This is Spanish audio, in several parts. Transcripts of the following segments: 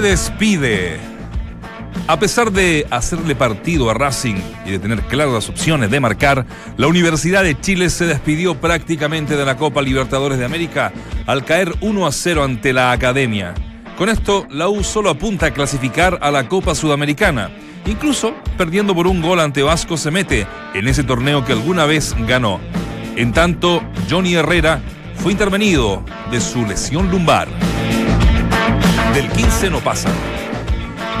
despide. A pesar de hacerle partido a Racing y de tener claras las opciones de marcar, la Universidad de Chile se despidió prácticamente de la Copa Libertadores de América al caer 1 a 0 ante la Academia. Con esto, la U solo apunta a clasificar a la Copa Sudamericana. Incluso, perdiendo por un gol ante Vasco, se mete en ese torneo que alguna vez ganó. En tanto, Johnny Herrera fue intervenido de su lesión lumbar. Del 15 no pasa.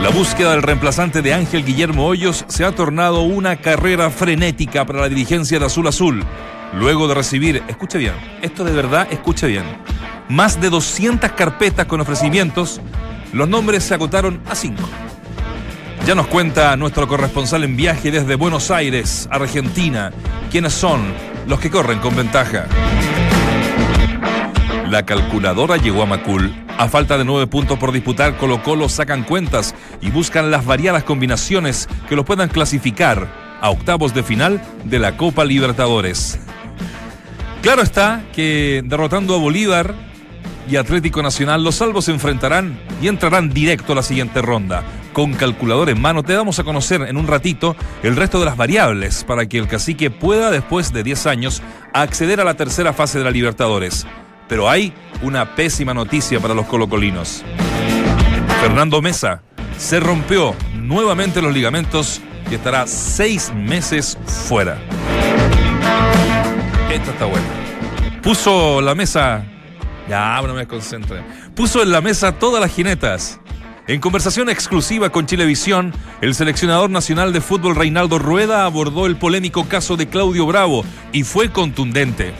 La búsqueda del reemplazante de Ángel Guillermo Hoyos se ha tornado una carrera frenética para la dirigencia de Azul Azul. Luego de recibir, escuche bien, esto de verdad, escuche bien, más de 200 carpetas con ofrecimientos, los nombres se agotaron a 5. Ya nos cuenta nuestro corresponsal en viaje desde Buenos Aires, Argentina, quiénes son los que corren con ventaja. La calculadora llegó a Macul. A falta de nueve puntos por disputar, Colo Colo sacan cuentas y buscan las variadas combinaciones que los puedan clasificar a octavos de final de la Copa Libertadores. Claro está que derrotando a Bolívar y Atlético Nacional, los salvos se enfrentarán y entrarán directo a la siguiente ronda. Con calculador en mano te damos a conocer en un ratito el resto de las variables para que el cacique pueda, después de 10 años, acceder a la tercera fase de la Libertadores. Pero hay una pésima noticia para los colocolinos. Fernando Mesa se rompió nuevamente los ligamentos y estará seis meses fuera. Esta está buena. Puso la mesa. Ya, no me concentre. Puso en la mesa todas las jinetas. En conversación exclusiva con Chilevisión, el seleccionador nacional de fútbol Reinaldo Rueda abordó el polémico caso de Claudio Bravo y fue contundente.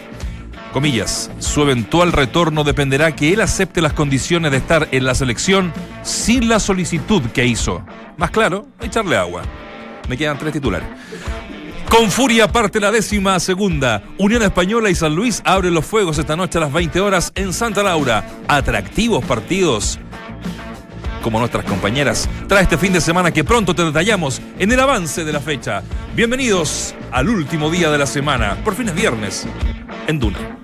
Comillas, su eventual retorno dependerá que él acepte las condiciones de estar en la selección sin la solicitud que hizo. Más claro, echarle agua. Me quedan tres titulares. Con furia parte la décima segunda. Unión Española y San Luis abren los fuegos esta noche a las 20 horas en Santa Laura. Atractivos partidos como nuestras compañeras, trae este fin de semana que pronto te detallamos en el avance de la fecha. Bienvenidos al último día de la semana, por fin es viernes, en Duna.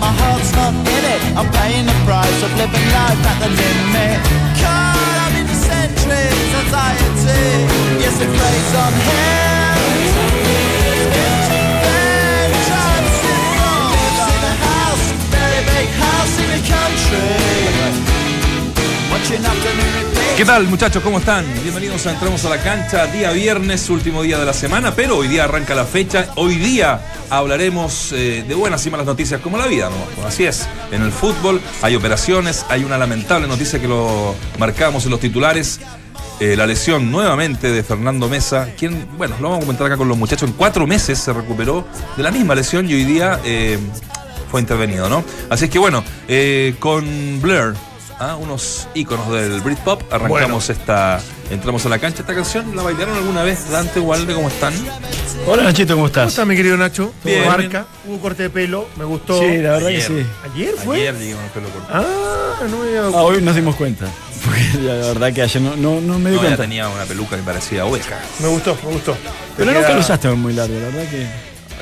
My heart's not in it. I'm paying the price of living life at the limit. Caught up in centuries, anxiety. Yes, it plays on big house in the country. ¿Qué tal muchachos? ¿Cómo están? Bienvenidos a Entramos a la cancha, día viernes, último día de la semana, pero hoy día arranca la fecha. Hoy día hablaremos eh, de buenas y malas noticias como la vida, ¿no? Pues así es, en el fútbol hay operaciones, hay una lamentable noticia que lo marcamos en los titulares. eh, la lesión nuevamente de Fernando Mesa, quien, bueno, lo vamos a comentar acá con los muchachos, en cuatro meses se recuperó de la misma lesión y hoy día eh, fue intervenido, ¿no? Así es que bueno, con Blair, ¿ah? unos íconos del Britpop, arrancamos esta, entramos a la cancha. Esta canción, ¿la bailaron alguna vez? Dante, Walde, ¿cómo están? Hola Nachito, ¿cómo ¿Cómo estás? está mi querido Nacho? Bien. marca, hubo corte de pelo, me gustó. Sí, la verdad Ayer. que sí. ¿Ayer fue? Ayer llegamos el pelo corto. Ah, no me había Ah, hoy nos dimos cuenta. Porque la verdad que ayer no, no, no me di No, ya cuenta. tenía una peluca que parecía oveja. Me gustó, me gustó. Pero nunca queda- lo usaste muy largo, la verdad que.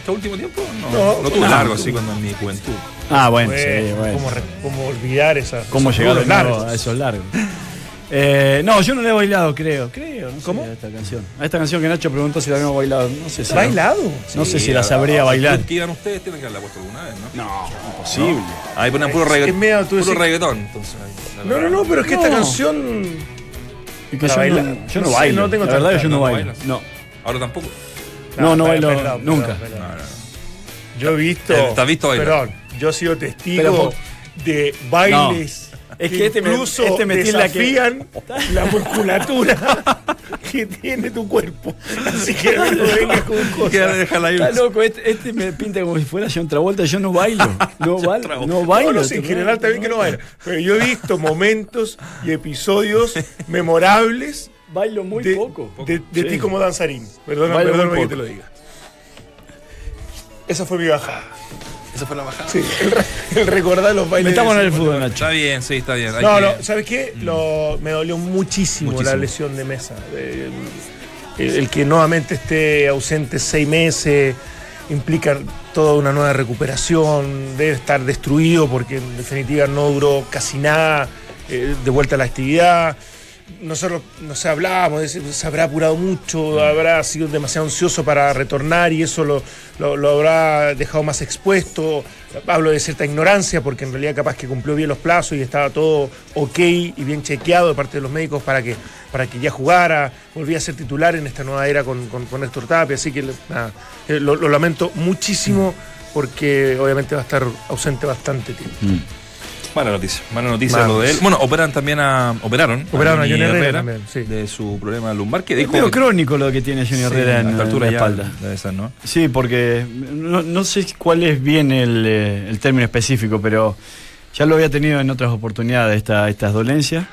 ¿Hasta último tiempo? No, No, lo tuve no. largo así cuando en mi juventud. Ah, bueno, Bueno, sí, bueno. ¿cómo, re- cómo olvidar esa, ¿Cómo llegar a esos largos? Eh, no, yo no le he bailado, creo. Creo, no sé, ¿Cómo? A esta canción. A esta canción que Nacho preguntó si la habíamos bailado. No sé si. ¿Bailado? No sé Sí, si la sabría a- bailar. ¿Qué iban ustedes? Tienen que haberla puesto alguna vez, ¿no? No, imposible. Ahí ponen puro reggaetón. es medio, tú puro reggaetón. Entonces, ahí, la No, no, no, pero es que esta No. canción. Que ¿La yo baila? no, yo No no sé, bailo. no tengo la verdad que yo no, no bailo. No. Ahora tampoco. No, no bailo perdón, nunca. perdón, perdón. No, no, no. Yo he visto. ¿te has visto bailar? Perdón, yo he sido testigo Pero de bailes. Es que este me- incluso este me que- desafían la musculatura que tiene tu cuerpo. Así que no vengas con cosas. Está loco, este, este me pinta como si fuera John Travolta, yo no bailo. No, bailo, no bailo. No, no, en general también que no baila. Pero yo he visto momentos y episodios memorables Bailo muy de, poco. de, de Sí. ti como danzarín. Muy perdóname que te lo diga. Esa fue mi bajada. Esa fue la bajada. Sí, el, re- el recordar los bailes. Metamos en el fútbol, Nacho. Está bien, sí, está bien. Hay No, que- no, ¿sabes qué? Lo, me dolió muchísimo, Muchísimo. la lesión de mesa. De- el, el que nuevamente esté ausente seis meses implica toda una nueva recuperación, debe estar destruido porque en definitiva no duró casi nada eh, de vuelta a la actividad. Nosotros nos hablábamos, de si se habrá apurado mucho, habrá sido demasiado ansioso para retornar y eso lo, lo- habrá dejado más expuesto. Hablo de cierta ignorancia porque en realidad capaz que cumplió bien los plazos y estaba todo ok y bien chequeado de parte de los médicos para que, para que ya jugara, volvía a ser titular en esta nueva era con, con, con Tapia, así que nada, eh, lo, lo lamento muchísimo porque obviamente va a estar ausente bastante tiempo. Mala noticia, mala noticia Mala lo de él. Bueno, operan también a. Operaron. Operaron a Johnny Herrera también, sí. De su problema lumbar, que Es dijo. medio que- crónico lo que tiene Johnny Sí, Herrera a en, esta en altura la ya espalda. Debe ser, ¿no? Sí, porque no, no sé cuál es bien el, eh, el término específico, pero ya lo había tenido en otras oportunidades esta, estas dolencias.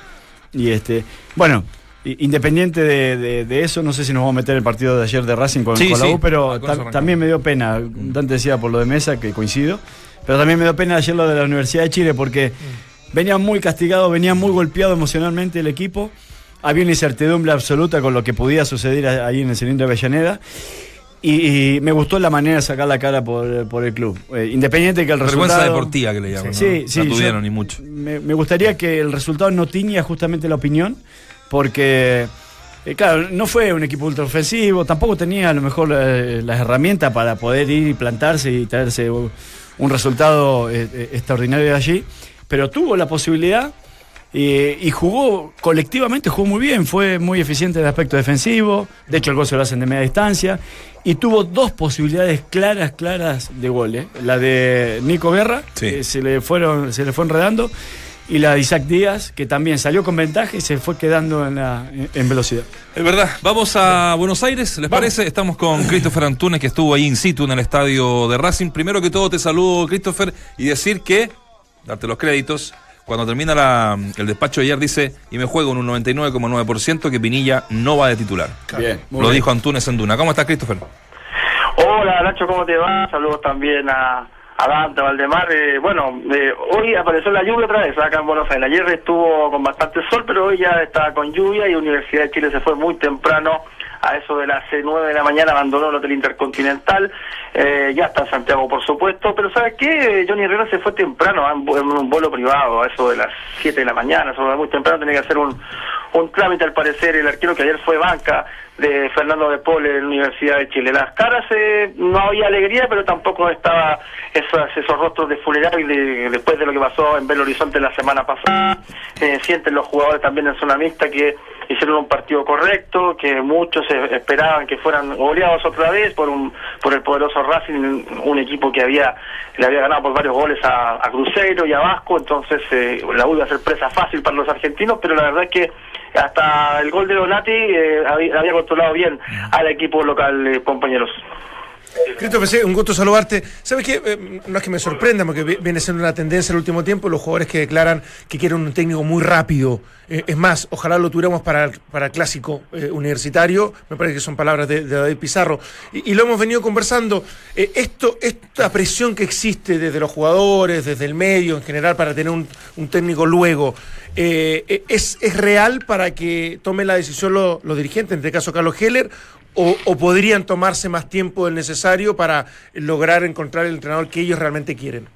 Y este, bueno, independiente de, de- de eso, no sé si nos vamos a meter el partido de ayer de Racing con, Sí, con la sí. U, pero ta- también me dio pena. Dante decía por lo de mesa, que coincido, pero también me dio pena ayer lo de la Universidad de Chile, porque venía muy castigado, venía muy golpeado emocionalmente el equipo. Había una incertidumbre absoluta con lo que podía suceder ahí en el cilindro de Avellaneda. Y, y me gustó la manera de sacar la cara por, por el club. Eh, independiente de que el Vergüenza resultado... deportiva que le llaman. Sí, ¿no? sí. No tuvieron ni mucho. Me, me gustaría que el resultado no tiña justamente la opinión, porque, eh, claro, no fue un equipo ultraofensivo, tampoco tenía a lo mejor eh, las herramientas para poder ir y plantarse y traerse un, resultado eh, extraordinario de allí, pero tuvo la posibilidad y jugó colectivamente, jugó muy bien, fue muy eficiente en el aspecto defensivo, de hecho el gol se lo hacen de media distancia, y tuvo dos posibilidades claras, claras de goles. La de Nico Guerra, Sí. que se le fueron, se le fue enredando, y la de Isaac Díaz, que también salió con ventaja y se fue quedando en, la, en, velocidad. Es verdad. Vamos a Buenos Aires, ¿les parece? Estamos con Christopher Antunes, que estuvo ahí in situ en el estadio de Racing. Primero que todo, te saludo, Christopher, y decir que, darte los créditos, cuando termina la- el despacho de ayer, dice, y me juego en un 99,9% que Pinilla no va de titular. Bien, Lo dijo Antunes en Duna. ¿Cómo estás, Christopher? Hola Nacho, ¿cómo te va? Saludos también a, a Dante, a Valdemar. Eh, bueno, eh, hoy apareció la lluvia otra vez acá en Buenos Aires. Ayer estuvo con bastante sol, pero hoy ya está con lluvia y Universidad de Chile se fue muy temprano. A eso de las 9 de la mañana abandonó el Hotel Intercontinental. Eh, ya está en Santiago, por supuesto. Pero ¿sabes qué? Johnny Herrera se fue temprano en vu- en un vuelo privado, a eso de las 7 de la mañana. Eso muy temprano tenía que hacer un, un trámite, al parecer. El arquero que ayer fue banca de Fernando de Pole en la Universidad de Chile. Las caras eh, no había alegría, pero tampoco estaba esos, esos rostros de funeral de- después de lo que pasó en Belo Horizonte la semana pasada. Eh, sienten los jugadores también en zona mixta que hicieron un partido correcto, que muchos esperaban que fueran goleados otra vez por un por el poderoso Racing, un equipo que había le había ganado por varios goles a, a Cruzeiro y a Vasco, entonces eh, la U iba a ser presa fácil para los argentinos, pero la verdad es que hasta el gol de Donati eh, había, había controlado bien al equipo local, eh, compañeros. Christopher, un gusto saludarte. ¿Sabes qué? Eh, no es que me sorprenda, porque vi- viene siendo una tendencia el último tiempo, los jugadores que declaran que quieren un técnico muy rápido. Eh, es más, ojalá lo tuviéramos para, para el clásico eh, universitario, me parece que son palabras de, David Pizarro. Y, lo hemos venido conversando. Esto, esta presión que existe desde los jugadores, desde el medio en general, para tener un, técnico luego, ¿es, ¿es real para que tomen la decisión lo- los dirigentes, en este caso Carlos Heller? O, o podrían tomarse más tiempo del necesario para lograr encontrar el entrenador que ellos realmente quieren.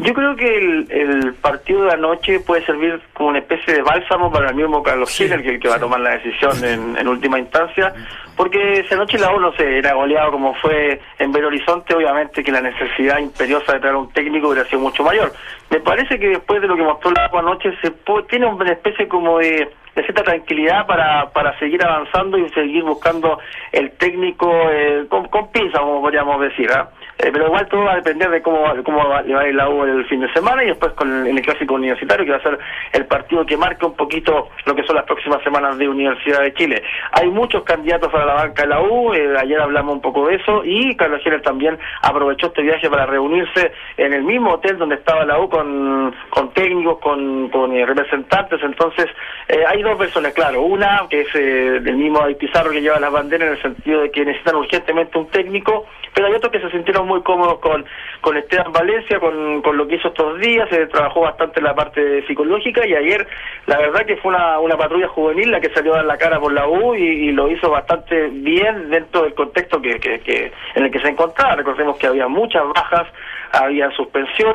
Yo creo que el, el partido de anoche puede servir como una especie de bálsamo para el mismo Carlos Sí, Heller, que es el que va a tomar la decisión en, en última instancia, porque si anoche la uno se era goleado como fue en Belo Horizonte, obviamente que la necesidad imperiosa de traer un técnico hubiera sido mucho mayor. Me parece que después de lo que mostró la U anoche, se po- tiene una especie como de, de cierta tranquilidad para, para seguir avanzando y seguir buscando el técnico eh, con, con pinza, como podríamos decir. ¿ah? Eh, pero igual todo va a depender de cómo, cómo va, va a ir la U el fin de semana y después con el, clásico universitario, que va a ser el partido que marca un poquito lo que son las próximas semanas de Universidad de Chile. Hay muchos candidatos para la banca de la U, eh, ayer hablamos un poco de eso, y Carlos Heller también aprovechó este viaje para reunirse en el mismo hotel donde estaba la U con, con técnicos, con, con eh, representantes. Entonces, eh, hay dos versiones, claro. Una, que es del mismo Pizarro que lleva las banderas en el sentido de que necesitan urgentemente un técnico, pero hay otros que se sintieron muy cómodos con, con Esteban Valencia, con, con lo que hizo estos días, se trabajó bastante la parte psicológica y ayer la verdad que fue una, una patrulla juvenil la que salió a dar la cara por la U y, lo hizo bastante bien dentro del contexto que, que, en el que se encontraba. Recordemos que había muchas bajas, había suspensión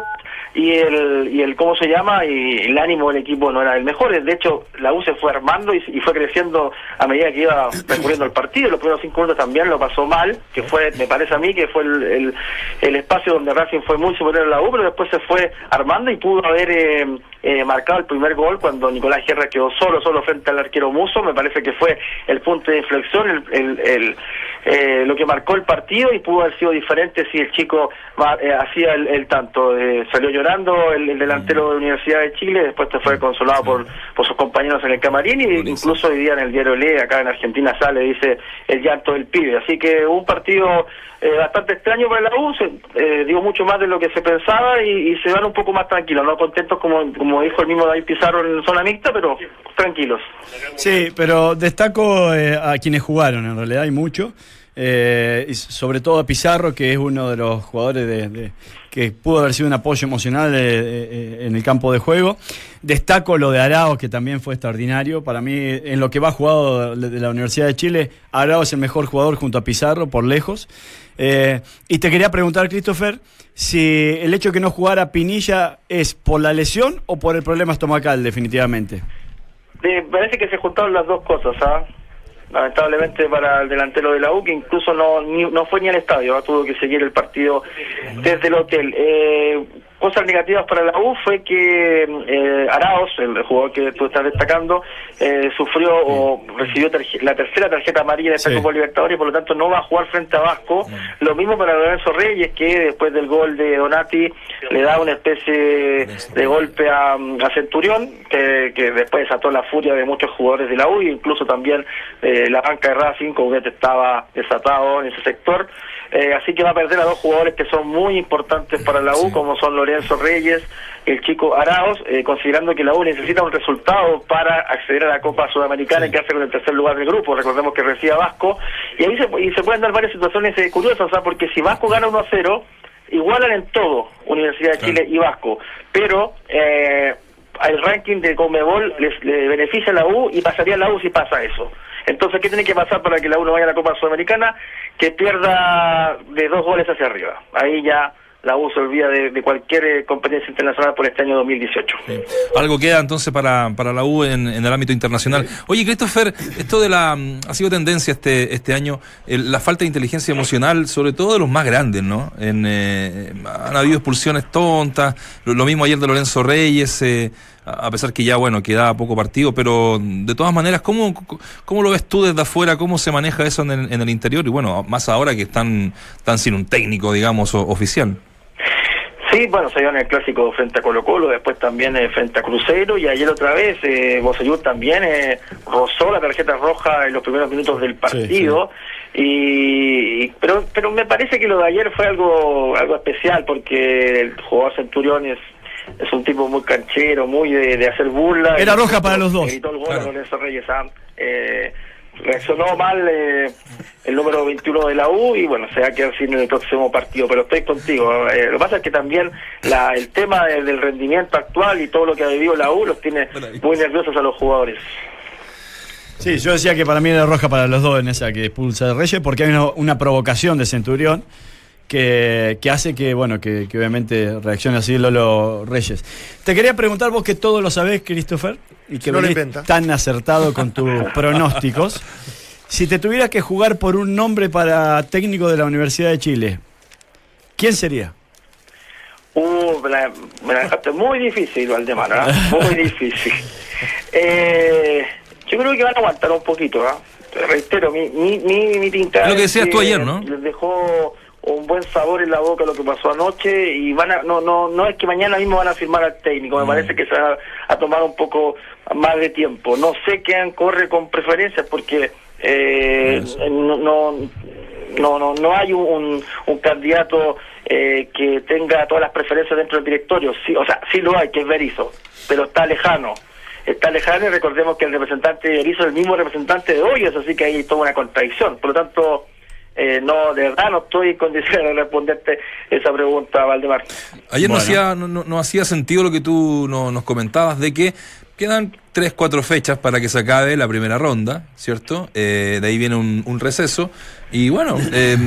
y el, y el cómo se llama y el ánimo del equipo no era el mejor. De hecho la U se fue armando y, fue creciendo a medida que iba recurriendo el partido. Los primeros cinco minutos también lo pasó mal que fue me parece a mí que fue el, el, espacio donde Racing fue muy superior a la U pero después se fue armando y pudo haber eh, eh, marcado el primer gol cuando Nicolás Guerra quedó solo solo frente al arquero Muso. Me parece que fue el punto de inflexión el, el, el, eh, lo que marcó el partido y pudo haber sido diferente si el chico eh, hacía el, el tanto. Eh, salió llorando el, el delantero de la Universidad de Chile después te fue consolado por, por sus compañeros en el camarín y incluso hoy día en el diario Le acá en Argentina sale dice el llanto del pibe así que un partido eh, bastante extraño para la U se, eh, dio mucho más de lo que se pensaba y, y se van un poco más tranquilos no contentos como como dijo el mismo David Pizarro en zona mixta pero tranquilos. Sí, pero destaco eh, a quienes jugaron, en realidad hay mucho. Eh, y sobre todo a Pizarro, que es uno de los jugadores de, que pudo haber sido un apoyo emocional eh, eh, en el campo de juego. Destaco lo de Arao, que también fue extraordinario. Para mí, en lo que va jugado de la Universidad de Chile, Arao es el mejor jugador junto a Pizarro, por lejos. Eh, y te quería preguntar, Christopher, si el hecho de que no jugara Pinilla es por la lesión o por el problema estomacal, definitivamente. Me parece que se juntaron las dos cosas, ¿ah? Lamentablemente para el delantero de la U, que incluso no ni- no fue ni al estadio, ¿ah? tuvo que seguir el partido desde el hotel. Eh, cosas negativas para la U fue que eh, Araos, el jugador que tú estás destacando, eh, sufrió o recibió la tercera tarjeta amarilla en esta Sí. Copa Libertadores y por lo tanto no va a jugar frente a Vasco. Lo mismo para Lorenzo Reyes, que después del gol de Donati le da una especie de golpe a, a Centurión, que, que después desató la furia de muchos jugadores de la U, e incluso también eh, la banca de Racing, como que estaba desatado en ese sector. Eh, así que va a perder a dos jugadores que son muy importantes para la U, como son Lorenzo Reyes y el chico Araos, eh, considerando que la U necesita un resultado para acceder a la Copa Sudamericana y quedarse con el tercer lugar del grupo. Recordemos que recibe a Vasco. Y ahí se, y se pueden dar varias situaciones eh, curiosas, o sea, porque si Vasco gana 1 a 0, igualan en todo Universidad de Chile y Vasco, pero eh, el ranking de Comebol les, le beneficia a la U y pasaría a la U si pasa eso. Entonces, ¿qué tiene que pasar para que la U no vaya a la Copa Sudamericana? Que pierda de dos goles hacia arriba. Ahí ya la U se olvida de, de cualquier eh, competencia internacional por este año 2018. Algo queda entonces para, para la U en, en el ámbito internacional. Oye, Christopher, esto de la. mm, ha sido tendencia este, este año, el- la falta de inteligencia emocional, sobre todo de los más grandes, ¿no? En, eh, han habido expulsiones tontas, lo, lo mismo ayer de Lorenzo Reyes, eh, a pesar que ya, bueno, quedaba poco partido, pero de todas maneras, ¿cómo, cómo lo ves tú desde afuera? ¿Cómo se maneja eso en el, en el interior? Y bueno, más ahora que están, están sin un técnico, digamos, o- oficial. Sí, bueno, se en el clásico frente a Colo Colo, después también eh, frente a Cruzeiro y ayer otra vez eh, Bosellur también eh, rozó la tarjeta roja en los primeros minutos del partido. Y, y- pero pero me parece que lo de ayer fue algo algo especial porque el jugador Centurión es, un tipo muy canchero, muy de, de hacer burla. Era roja para los dos. Gritó el gol Claro. Lorenzo Reyes. ah, eh, reaccionó mal eh, el número 21 de la U y bueno, se va a quedar sin el próximo partido, pero estoy contigo. Eh, lo que pasa es que también la, el tema de- del rendimiento actual y todo lo que ha vivido la U los tiene muy nerviosos a los jugadores. Sí, yo decía que para mí era roja para los dos en esa que expulsa de Reyes, porque hay una, una provocación de Centurión que, que hace que, bueno, que, que obviamente reaccione así Lolo Reyes. Te quería preguntar vos que todo lo sabés, Christopher, y que No venís tan acertado con tus pronósticos. Si te tuvieras que jugar por un nombre para técnico de la Universidad de Chile, ¿quién sería? Uh, me la, me la dejaste muy difícil, Valdemar, ¿ah? muy difícil. Eh, yo creo que van a aguantar un poquito, ¿ah? Te reitero, mi, mi, mi, mi tinta Lo que decías tú ayer, ¿no? Les dejó un buen sabor en la boca lo que pasó anoche y van a, no no no es que mañana mismo van a firmar al técnico me parece que se va a tomar un poco más de tiempo. No sé quién corre con preferencias porque eh, no, no no no no hay un, un candidato eh, que tenga todas las preferencias dentro del directorio. Sí o sea sí lo hay que es Berizzo pero está lejano. Está lejano y recordemos que el representante de Berizzo es el mismo representante de Hoyos así que hay toda una contradicción. Por lo tanto eh, no, de verdad no estoy en condiciones de responderte esa pregunta, Valdemar. Ayer no, hacía, no, no- no hacía sentido lo que tú no- nos comentabas de que quedan tres, cuatro fechas para que se acabe la primera ronda, ¿cierto? Eh, de ahí viene un, un receso. Y bueno, eh,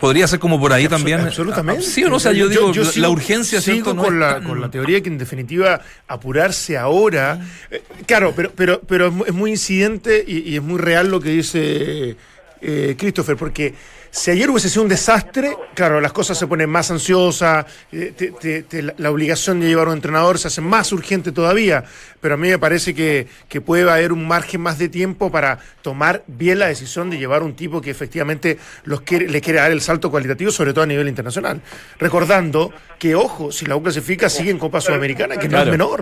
podría ser como por ahí también. Absolutamente. Ah, Sí o no, o sea, yo, digo, la- la sigo- urgencia, sigo ¿cierto? No con, es la, tan- con la teoría que en definitiva apurarse ahora. eh, claro, pero, pero, pero es mu- es muy incidente y, y es muy real lo que dice eh, Christopher, porque si ayer hubiese sido un desastre, claro, las cosas se ponen más ansiosas, eh, te- te- te- la, obligación de llevar a un entrenador se hace más urgente todavía, pero a mí me parece que, que puede haber un margen más de tiempo para tomar bien la decisión de llevar un tipo que efectivamente los quiere, le quiere dar el salto cualitativo, sobre todo a nivel internacional. Recordando que, ojo, si la U clasifica, sigue en Copa Sudamericana, que no es menor.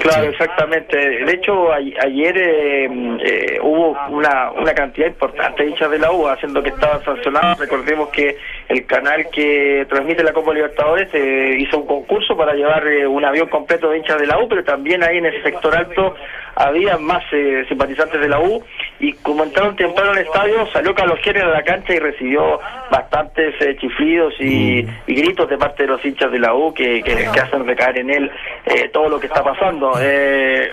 Claro, exactamente. De hecho, a- ayer eh, eh, hubo una, una cantidad importante de hinchas de la U, haciendo que estaban sancionados. Recordemos que el canal que transmite la Copa Libertadores eh, hizo un concurso para llevar eh, un avión completo de hinchas de la U, pero también ahí en ese sector alto había más eh, simpatizantes de la U y como entraron temprano al estadio salió Carlos Heller a la cancha y recibió bastantes eh, chiflidos y, y gritos de parte de los hinchas de la U que, que, que hacen recaer en él eh, todo lo que está pasando. Eh,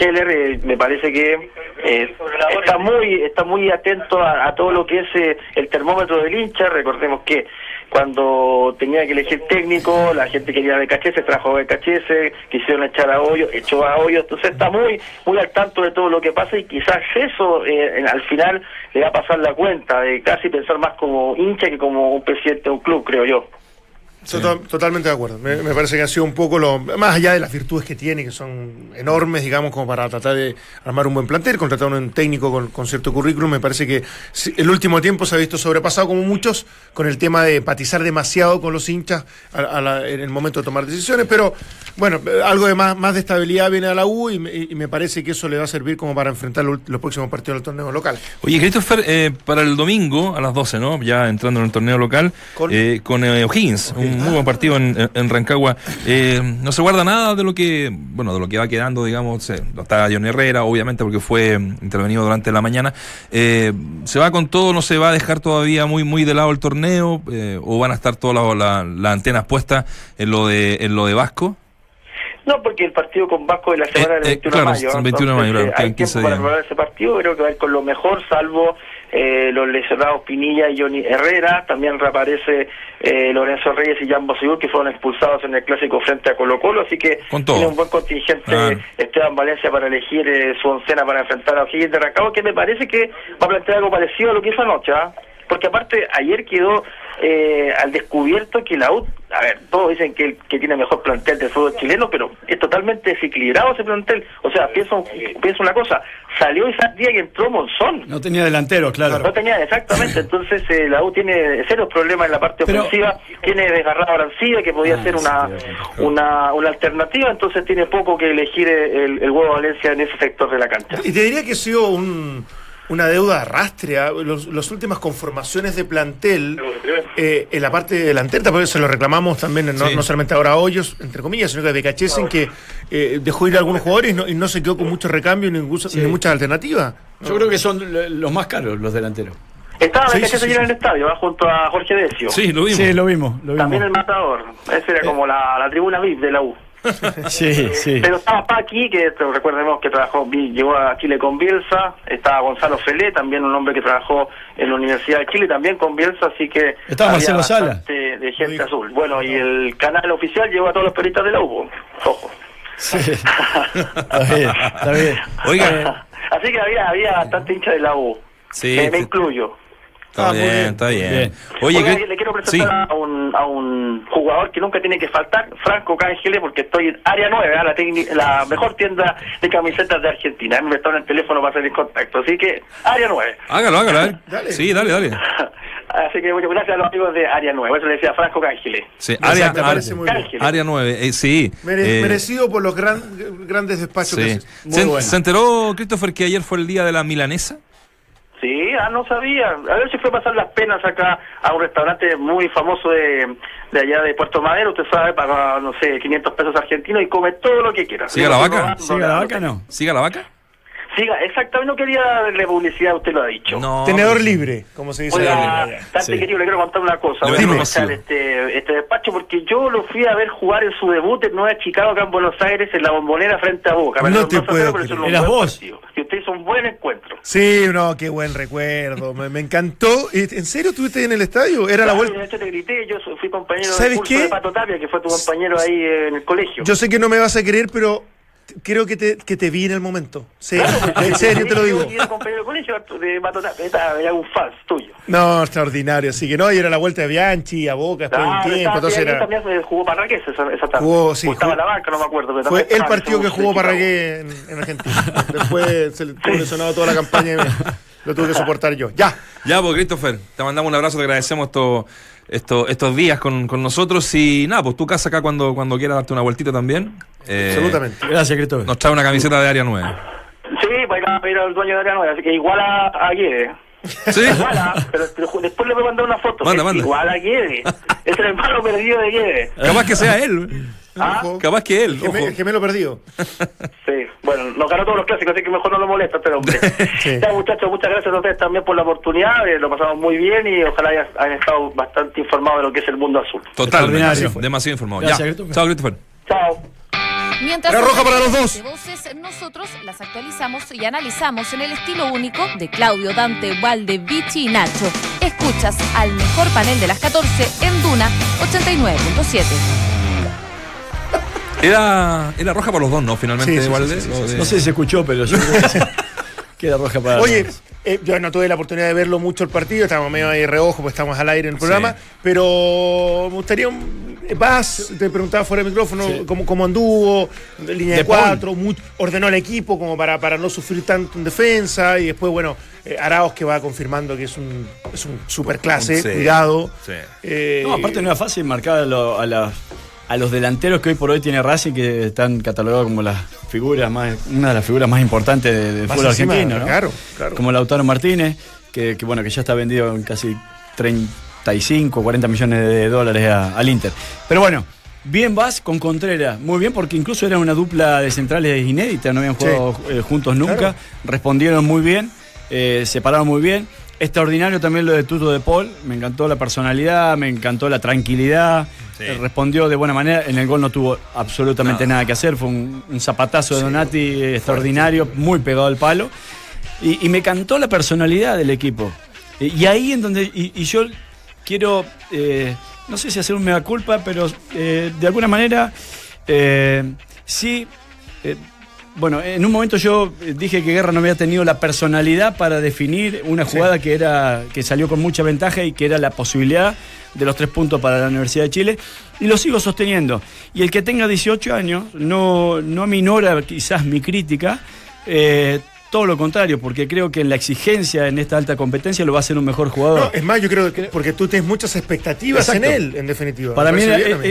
Heller eh, me parece que eh, está muy está muy atento a, a todo lo que es eh, el termómetro del hincha. Recordemos que cuando tenía que elegir técnico, la gente quería Cachese, trajo Cachese, quisieron echar a Hoyo, echó a Hoyo, entonces está muy muy al tanto de todo lo que pasa y quizás eso eh, al final le va a pasar la cuenta de casi pensar más como hincha que como un presidente de un club, creo yo. Total- totalmente de acuerdo. Me, me parece que ha sido un poco lo. Más allá de las virtudes que tiene, que son enormes, digamos, como para tratar de armar un buen plantel, contratar a un técnico con, con cierto currículum. Me parece que el último tiempo se ha visto sobrepasado, como muchos, con el tema de empatizar demasiado con los hinchas a- a la- en el momento de tomar decisiones. Pero bueno, algo de más, más de estabilidad viene a la U y me, y me parece que eso le va a servir como para enfrentar los, los próximos partidos del torneo local. Oye, Christopher, eh, para el domingo a las 12, ¿no? Ya entrando en el torneo local, Con- eh, con eh, O'Higgins, un muy buen partido en, en- Rancagua. Eh, no se guarda nada de lo que, bueno, de lo que va quedando, digamos. eh, está Johnny Herrera, obviamente, porque fue mm, intervenido durante la mañana. Eh, ¿Se va con todo? ¿No se va a dejar todavía muy, muy de lado el torneo? Eh, ¿O van a estar todas las la- las antenas puestas en lo de, en lo de Vasco? No, porque el partido con Vasco de la semana Eh, del eh, 21 claro, de mayo. son 21 de mayo, entonces, claro, eh, hay quedan 15 tiempo para preparar ese partido, creo que va a ir con lo mejor, salvo eh, los lesionados Pinilla y Johnny Herrera. También reaparece eh, Lorenzo Reyes y Jan Boseyur, que fueron expulsados en el clásico frente a Colo Colo, así que tiene un buen contingente Claro. Esteban Valencia para elegir eh, su oncena para enfrentar a O'Higgins de Rancagua, que me parece que va a plantear algo parecido a lo que hizo anoche, ¿ah? Porque aparte ayer quedó eh, al descubierto que la U, a ver, todos dicen que, que tiene mejor plantel del fútbol chileno, pero es totalmente desequilibrado ese plantel. O sea, pienso, pienso una cosa, salió esa día que entró Monzón. No tenía delantero, claro. No tenía, exactamente. Entonces, eh, la U tiene serios problemas en la parte Pero- ofensiva. Tiene desgarrado a que podía Ah, ser una, sí, una, una alternativa. Entonces, tiene poco que elegir el, el huevo Valencia en ese sector de la cancha. Y te diría que ha sido un- una deuda de arrastre. Los, las últimas conformaciones de plantel eh, en la parte delantera, porque se lo reclamamos también, no, Sí. no solamente ahora a Hoyos, entre comillas, sino que a Becachesen, que eh, dejó ir a algunos jugadores y no, y no se quedó con mucho recambio ni, Sí. ni muchas alternativas. Yo creo que son lo- los más caros los delanteros. Estaba Sí, sí, sí, sí, ayer sí. en el estadio, ¿ah? junto a Jorge Decio. Sí, lo vimos. Sí, lo vimos, lo vimos. También el matador. Esa era como la, la tribuna VIP de la U. Sí, sí. Pero estaba Paqui, que recordemos que trabajó, llegó a Chile con Bielsa, estaba Gonzalo Felé, también un hombre que trabajó en la Universidad de Chile, también con Bielsa, así que Estaba Marcelo Sala. bastante de gente azul. Bueno, y el canal oficial llevó a todos los periodistas de la U, ojo. Sí. Está bien, está bien. Oiga, así que había, había bastante hincha de la U. Sí, me, incluyo. Está Ah, bien, bien. está bien. Bien. Oye, Oiga, ¿qué- le quiero sí. presentar a, un, a un jugador que nunca tiene que faltar, Franco Cángeles, porque estoy en Área 9, ¿ah? la, tecni- la mejor tienda de camisetas de Argentina. Me está en el teléfono para hacer el contacto, así que Área 9. Hágalo, hágalo. ver. Dale. Sí, dale, dale. Así que muchas gracias a los amigos de Área Nueva. Eso le decía Franco Cángeles. Sí, área, área 9, eh, sí. Mere- eh, merecido por los gran- grandes despachos que sí. hace. Muy ¿Se, buena. se enteró, Christopher, que ayer fue el día de la milanesa? Sí, ah, no sabía. A ver si fue a pasar las penas acá a un restaurante muy famoso de, de allá de Puerto Madero. Usted sabe, paga, no sé, 500 pesos argentinos y come todo lo que quiera. ¿Siga la vaca? ¿Sigue la vaca no? ¿Siga la vaca? Siga, exactamente. No quería darle publicidad, usted lo ha dicho. No. Tenedor libre, como se dice. Oiga. Dante, Sí. querido, le quiero contar una cosa. Voy a aprovechar este, este despacho porque yo lo fui a ver jugar en su debut en Nueva Chicago, acá en Buenos Aires, en la bombonera frente a Boca. No te puedo creer. ¿Eras vos? Y usted hizo un buen encuentro. Sí, no, qué buen recuerdo. Me, me encantó. ¿Y- ¿En serio estuviste en el estadio? Era la Claro, vuelta. De hecho, te grité, yo fui compañero ¿Sabes curso qué? de Pato Tapia, que fue tu compañero ahí en el colegio. Yo sé que no me vas a creer, pero creo que te, que te vi en el momento. Sí, Claro, en serio te lo digo. Compañero de colegio de era un fans tuyo. No, extraordinario. Así que no, y era la vuelta de Bianchi, a Boca, todo Ah, el tiempo. Entonces era. también se jugó Parragués esa, esa tarde. Jugó, sí, O estaba jugó- en la banca, no me acuerdo. pero Fue el partido que jugó de Chicago. Parragué en, en Argentina. Después se le tuvo lesionado toda la campaña y me- lo tuve que soportar yo. Ya. Ya, pues, Christopher, te mandamos un abrazo, te agradecemos esto, esto- estos días con, con nosotros y nada, pues tu casa acá cuando, cuando quieras darte una vueltita también. Eh, Absolutamente. Gracias, Cristóbal. Nos trae una camiseta de área 9. Sí, para ir a pedir al dueño de la nueva, así que igual a, a Guede. ¿Sí? Igual a, pero, pero después le voy a mandar una foto. Manda, manda. Igual a Guede. Es el hermano perdido de Guede. Capaz que sea él. Ah. Capaz que él. Geme- ojo. El gemelo perdido. Sí, bueno, nos ganó todos los clásicos, así que mejor no lo molesta este hombre. Sí. Ya, muchachos, muchas gracias a ustedes también por la oportunidad. eh, lo pasamos muy bien y ojalá hayan, hayan estado bastante informados de lo que es el mundo azul. Totalmente. Extraordinario. Demasiado informado. Gracias, ya. Christopher. Chao, Christopher. Chao. Mientras Era roja para los dos. de voces, nosotros las actualizamos y analizamos en el estilo único de Claudio, Dante, Valde, Vichy y Nacho. Escuchas al mejor panel de las 14 en Duna 89.7. Era, era roja para los dos, ¿no? Finalmente, Sí, sí, sí, Valde, sí, sí, o de- No sé si se escuchó, pero yo creo que roja para Oye, eh, yo no tuve la oportunidad de verlo mucho el partido, estábamos medio ahí reojo, pues estamos al aire en el programa, Sí. pero me gustaría un. Vas, te preguntaba fuera del micrófono Sí. cómo, cómo anduvo, línea de, cuatro, ordenó el equipo como para, para no sufrir tanto en defensa, y después, bueno, eh, Araos que va confirmando que es un, es un super clase, Sí. cuidado. Sí. Eh, No, aparte no era fácil marcar a, lo- a las- a los delanteros que hoy por hoy tiene Racing, que están catalogados como las figuras más, una de las figuras más importantes de- del Más fútbol encima, argentino, ¿no? claro, claro. Como Lautaro Martínez, que, que, bueno, que ya está vendido en casi 35, 40 millones de dólares a- al Inter. Pero bueno, bien vas con Contreras, muy bien, porque incluso era una dupla de centrales inédita, no habían Sí. jugado eh, juntos nunca, Claro. respondieron muy bien, eh, se pararon muy bien. Extraordinario también lo de Tuto de Paul, me encantó la personalidad, me encantó la tranquilidad, Sí. eh, respondió de buena manera, en el gol no tuvo absolutamente Nada. nada que hacer, fue un, un zapatazo de Donati eh, extraordinario, muy pegado al palo, y, y me cantó la personalidad del equipo. Y, y ahí en donde, y, y yo quiero, eh, no sé si hacer un mea culpa, pero eh, de alguna manera, eh, sí, eh, bueno, en un momento yo eh, dije que Guerra no había tenido la personalidad para definir una jugada que era que salió con mucha ventaja y que era la posibilidad de los tres puntos para la Universidad de Chile y lo sigo sosteniendo. Y el que tenga 18 años no, no aminora quizás mi crítica, eh, todo lo contrario, porque creo que en la exigencia en esta alta competencia lo va a hacer un mejor jugador. No, es más, yo creo que porque tú tienes muchas expectativas Exacto. en él, en definitiva. Para mí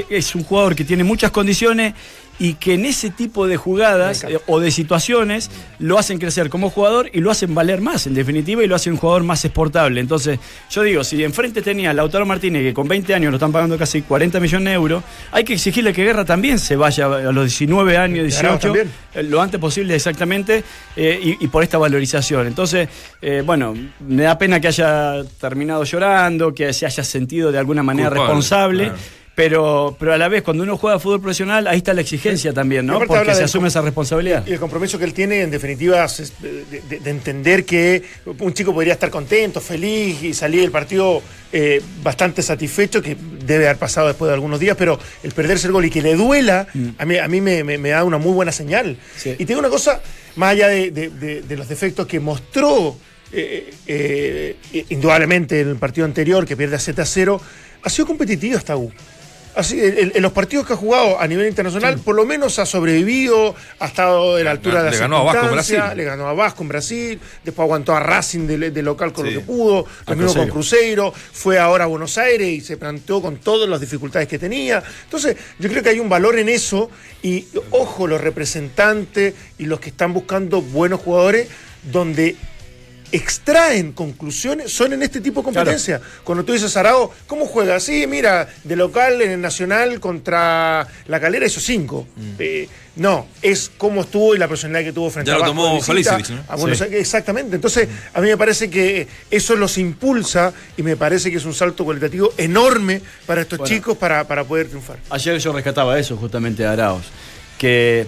es un jugador que tiene muchas condiciones y que en ese tipo de jugadas eh, o de situaciones lo hacen crecer como jugador y lo hacen valer más, en definitiva, y lo hacen un jugador más exportable. Entonces, yo digo, si enfrente tenía a Lautaro Martínez, que con 20 años lo están pagando casi 40 millones de euros, hay que exigirle que Guerra también se vaya a los 19 años, Y Arao 18, también. eh, lo antes posible exactamente, eh, y, y por esta valorización. Entonces, eh, bueno, me da pena que haya terminado llorando, que se haya sentido de alguna manera Culpable, responsable. claro. Pero, pero a la vez, cuando uno juega fútbol profesional, ahí está la exigencia también, ¿no? Porque se asume esa responsabilidad. Y el compromiso que él tiene, en definitiva, es de, de- de entender que un chico podría estar contento, feliz y salir del partido eh, bastante satisfecho, que debe haber pasado después de algunos días, pero el perderse el gol y que le duela, a mí, a mí me, me- me da una muy buena señal. Sí. Y te digo una cosa, más allá de, los defectos que mostró eh, eh, indudablemente en el partido anterior, que pierde a 7 a 0, ha sido competitivo hasta U. Así, en, en los partidos que ha jugado a nivel internacional, por lo menos ha sobrevivido, ha estado de la altura de la Le ganó a Vasco en Brasil. Le ganó a Vasco en Brasil, después aguantó a Racing de, de local con Sí. lo que pudo, lo mismo con Cruzeiro, fue ahora a Buenos Aires y se planteó con todas las dificultades que tenía. Entonces, yo creo que hay un valor en eso y, ojo, los representantes y los que están buscando buenos jugadores, donde extraen conclusiones son en este tipo de competencia. Cuando tú dices, Arao, ¿cómo juega? Sí, mira, de local en el Nacional contra la Calera hizo cinco. Eh, no, es cómo estuvo y la personalidad que tuvo frente Ya a lo tomó de visita Felicevich, ¿no? a Buenos Sí. Aires. Exactamente. Entonces, a mí me parece que eso los impulsa y me parece que es un salto cualitativo enorme para estos Bueno. chicos para, para poder triunfar. Ayer yo rescataba eso justamente de Araos, que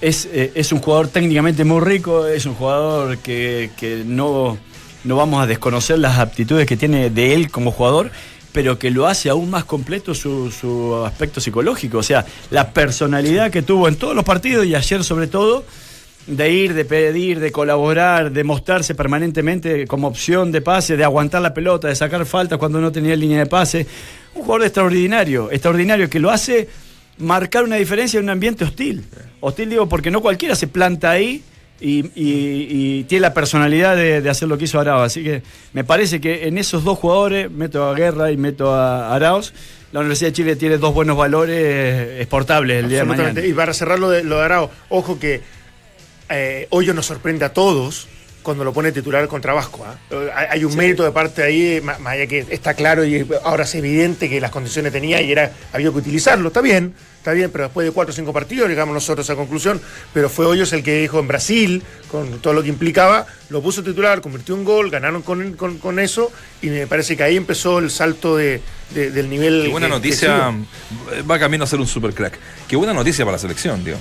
es, eh, es un jugador técnicamente muy rico, es un jugador que, que no, no vamos a desconocer las aptitudes que tiene de él como jugador, pero que lo hace aún más completo su, su aspecto psicológico, o sea, la personalidad que tuvo en todos los partidos y ayer sobre todo, de ir, de pedir, de colaborar, de mostrarse permanentemente como opción de pase, de aguantar la pelota, de sacar faltas cuando no tenía línea de pase. Un jugador extraordinario, extraordinario, que lo hace marcar una diferencia en un ambiente hostil. Hostil digo porque no cualquiera se planta ahí y, y- y tiene la personalidad de, de hacer lo que hizo Arauz. Así que me parece que en esos dos jugadores, meto a Guerra y meto a Arauz, la Universidad de Chile tiene dos buenos valores exportables el día de mañana. Y para cerrar lo de, lo de Arao, ojo que eh, Hoyo nos sorprende a todos cuando lo pone titular contra Vasco. ¿ah? Eh, Hay, un mérito de parte ahí, más allá que está claro y ahora es evidente que las condiciones tenía y era había que utilizarlo. Está bien, está bien, pero después de cuatro o cinco partidos llegamos nosotros a esa conclusión. Pero fue Hoyos el que dijo en Brasil, con todo lo que implicaba, lo puso titular, convirtió un gol, ganaron con, con- con eso y me parece que ahí empezó el salto de, de- del nivel. Qué buena que- noticia. Va camino a ser un super crack. Qué buena noticia para la selección, tío.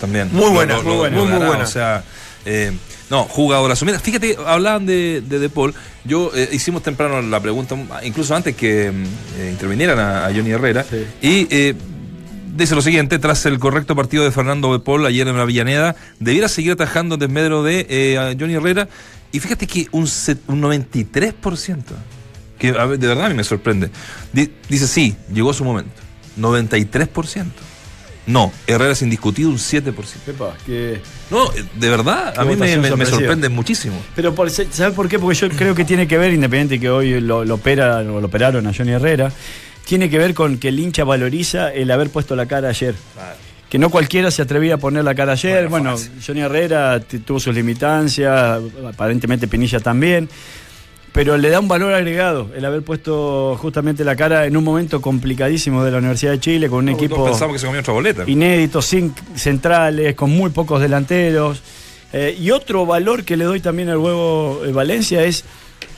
También. Muy buena, Lo- lo- muy lo- buena, lo muy, buena. O sea, eh, no, jugadoras. Mira, fíjate, hablaban de De, de Paul. Yo eh, hicimos temprano la pregunta, incluso antes que mm, eh, intervinieran a, a Johnny Herrera. Sí. Y eh, dice lo siguiente: tras el correcto partido de Fernando de Paul ayer en la Villaneda, debiera seguir atajando en desmedro de eh, a Johnny Herrera. Y fíjate que un, set- un 93%, que a ver, de verdad a mí me sorprende. Di- dice, sí, llegó su momento. 93%. No, Herrera es indiscutido un 7%. Epa, que- No, eh, de verdad, a mí me, sorprende muchísimo. Pero por, ¿sabes por qué? Porque yo creo que tiene que ver, independiente que hoy lo, lo opera, o lo operaron a Johnny Herrera, tiene que ver con que el hincha valoriza el haber puesto la cara ayer. Que no cualquiera se atrevía a poner la cara ayer. Bueno, Johnny Herrera tuvo sus limitancias, aparentemente Pinilla también. Pero le da un valor agregado el haber puesto justamente la cara en un momento complicadísimo de la Universidad de Chile con un equipo pensamos que se comió otra boleta. inédito, sin centrales, con muy pocos delanteros. Eh, y otro valor que le doy también al huevo eh, Valencia es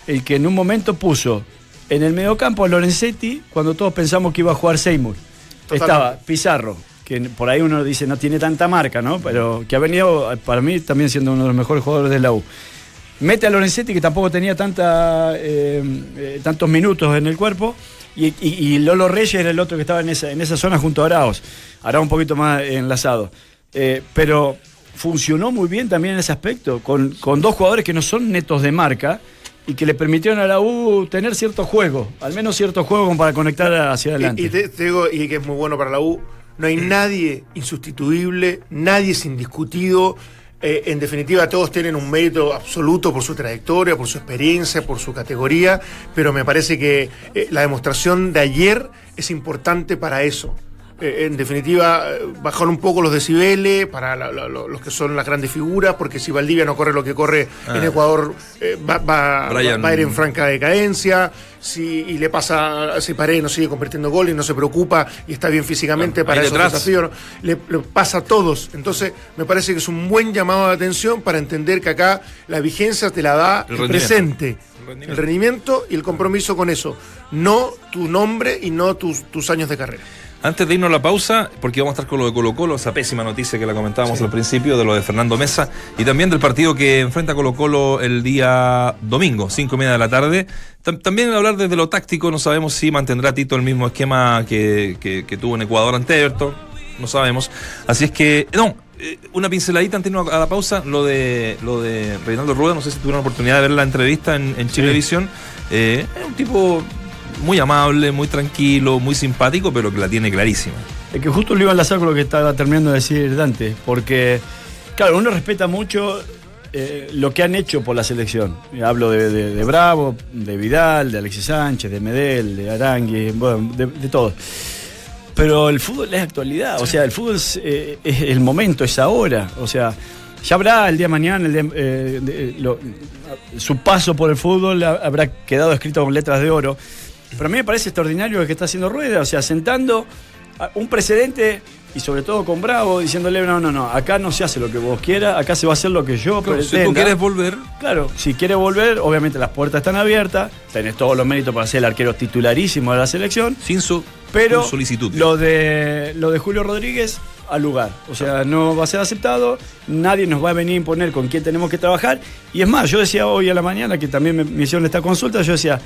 el que en un momento puso en el mediocampo Lorenzetti cuando todos pensamos que iba a jugar Seymour. Totalmente. Estaba Pizarro, que por ahí uno dice no tiene tanta marca, ¿no? Pero que ha venido, para mí, también siendo uno de los mejores jugadores de la U. Mete a Lorenzetti, que tampoco tenía tanta, eh, eh, tantos minutos en el cuerpo. Y, y- y Lolo Reyes era el otro que estaba en esa, en esa zona junto a Araos. Araos un poquito más enlazado. Eh, pero funcionó muy bien también en ese aspecto, con, con dos jugadores que no son netos de marca y que le permitieron a la U tener cierto juego, al menos cierto juego para conectar hacia adelante. Y, y te, te digo, y que es muy bueno para la U, no hay nadie insustituible, nadie es indiscutido. Eh, en definitiva, todos tienen un mérito absoluto por su trayectoria, por su experiencia, por su categoría, pero me parece que eh, la demostración de ayer es importante para eso. Eh, en definitiva, eh, bajar un poco los decibeles para la- la- lo- los que son las grandes figuras, porque si Valdivia no corre lo que corre en Ah. Ecuador, eh, va, va- Brian- va a ir en franca decadencia. Si, y le pasa, si Paredes no sigue convirtiendo goles, no se preocupa y está bien físicamente para esos detrás. desafíos, le, le pasa a todos. Entonces, me parece que es un buen llamado de atención para entender que acá la vigencia te la da El presente. El rendimiento. El rendimiento y el compromiso con eso. No tu nombre y no tus, tus años de carrera. Antes de irnos a la pausa, porque vamos a estar con lo de Colo Colo, esa pésima noticia que la comentábamos al principio, de lo de Fernando Mesa, y también del partido que enfrenta Colo Colo el día domingo, cinco y media de la tarde. Tam- también hablar desde lo táctico, no sabemos si mantendrá Tito el mismo esquema que, que- que tuvo en Ecuador ante Everton, no sabemos. Así es que, no, eh, una pinceladita antes de irnos a la pausa, lo de lo de Reinaldo Rueda, no sé si tuvieron la oportunidad de ver la entrevista en, en Chilevisión. Eh, es un tipo muy amable, muy tranquilo, muy simpático, pero que la tiene clarísima. Es que justo lo iba a enlazar con lo que estaba terminando de decir Dante, porque, claro, uno respeta mucho eh, lo que han hecho por la selección. Hablo de, de- de Bravo, de Vidal, de Alexis Sánchez, de Medel, de Arangui, bueno, de, de todos. Pero el fútbol es actualidad, o sea, el fútbol es, eh, es el momento, es ahora. O sea, ya habrá el día de mañana, el día- eh, lo- su paso por el fútbol ha- habrá quedado escrito con letras de oro. Pero a mí me parece extraordinario lo que está haciendo Rueda, o sea, sentando un precedente y sobre todo con Bravo, diciéndole, no, no, no, acá no se hace lo que vos quieras, acá se va a hacer lo que yo Claro, si tú pretenda". quieres volver, Claro, si quiere volver, obviamente las puertas están abiertas, tenés todos los méritos para ser el arquero titularísimo de la selección, sin su pero solicitud. lo de lo de Julio Rodríguez al lugar, o sea, no va a ser aceptado, nadie nos va a venir a imponer con quién tenemos que trabajar y es más, yo decía hoy a la mañana que también me, me hicieron esta consulta, yo decía,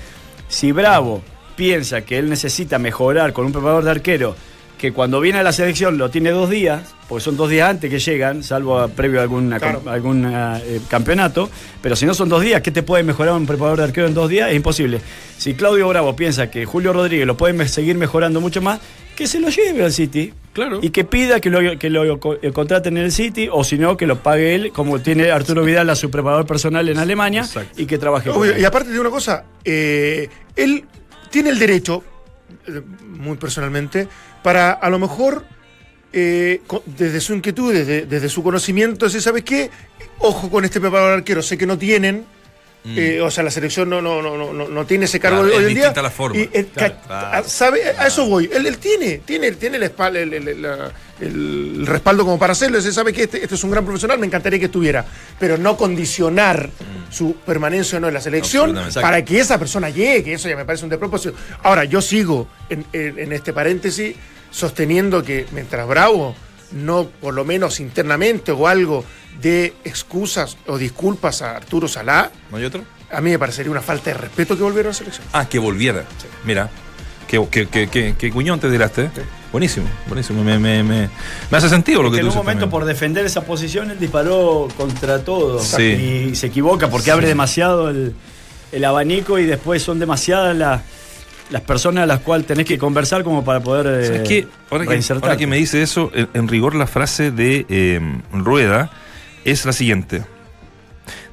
si Bravo piensa que él necesita mejorar con un preparador de arquero que cuando viene a la selección lo tiene dos días, porque son dos días antes que llegan, salvo a- previo a alguna, Claro. algún eh, campeonato, pero si no son dos días, ¿qué te puede mejorar un preparador de arquero en dos días? Es imposible. Si Claudio Bravo piensa que Julio Rodríguez lo puede seguir mejorando mucho más, que se lo lleve al City. Claro. Y que pida que lo, que lo eh, contraten en el City, o si no, que lo pague él, como tiene Arturo Vidal a su preparador personal en Alemania, Exacto. y que trabaje con Obvio, él. y aparte de una cosa, eh, él tiene el derecho, eh, muy personalmente, para a lo mejor, eh, desde su inquietud, desde, desde su conocimiento, decir, ¿sabes qué? Ojo con este preparador arquero, sé que no tienen. Eh, o sea, la selección no, no, no, no, no- tiene ese cargo Mm. Claro, hoy en día. la forma. Y, eh, Claro. a- sabe, a eso voy. Él, él tiene, tiene, tiene el, espal- el, el- el- la- el respaldo como para hacerlo. Dice, sabe que este, este es un gran profesional, me encantaría que estuviera. Pero no condicionar su permanencia o no en la selección para que esa persona llegue. Eso ya me parece un despropósito. Ahora, yo sigo en, en- en este paréntesis sosteniendo que mientras Bravo no, por lo menos internamente o algo, de excusas o disculpas a Arturo Salá, ¿No hay otro? a mí me parecería una falta de respeto que volviera a la selección. Ah, que volviera. Mira. Qué, qué, qué, qué- qué cuñón te tiraste. ¿eh? Buenísimo, buenísimo. Me, me, me, me hace sentido lo que, que en tú un dices momento también. por defender esa posición él disparó contra todo Sí. y se equivoca porque abre demasiado el, el abanico y después son demasiadas las, las personas a las cuales tenés que conversar como para poder eh, ¿Sabes qué? Ahora que, ahora que me dice eso, en, en rigor la frase de eh, Rueda es la siguiente.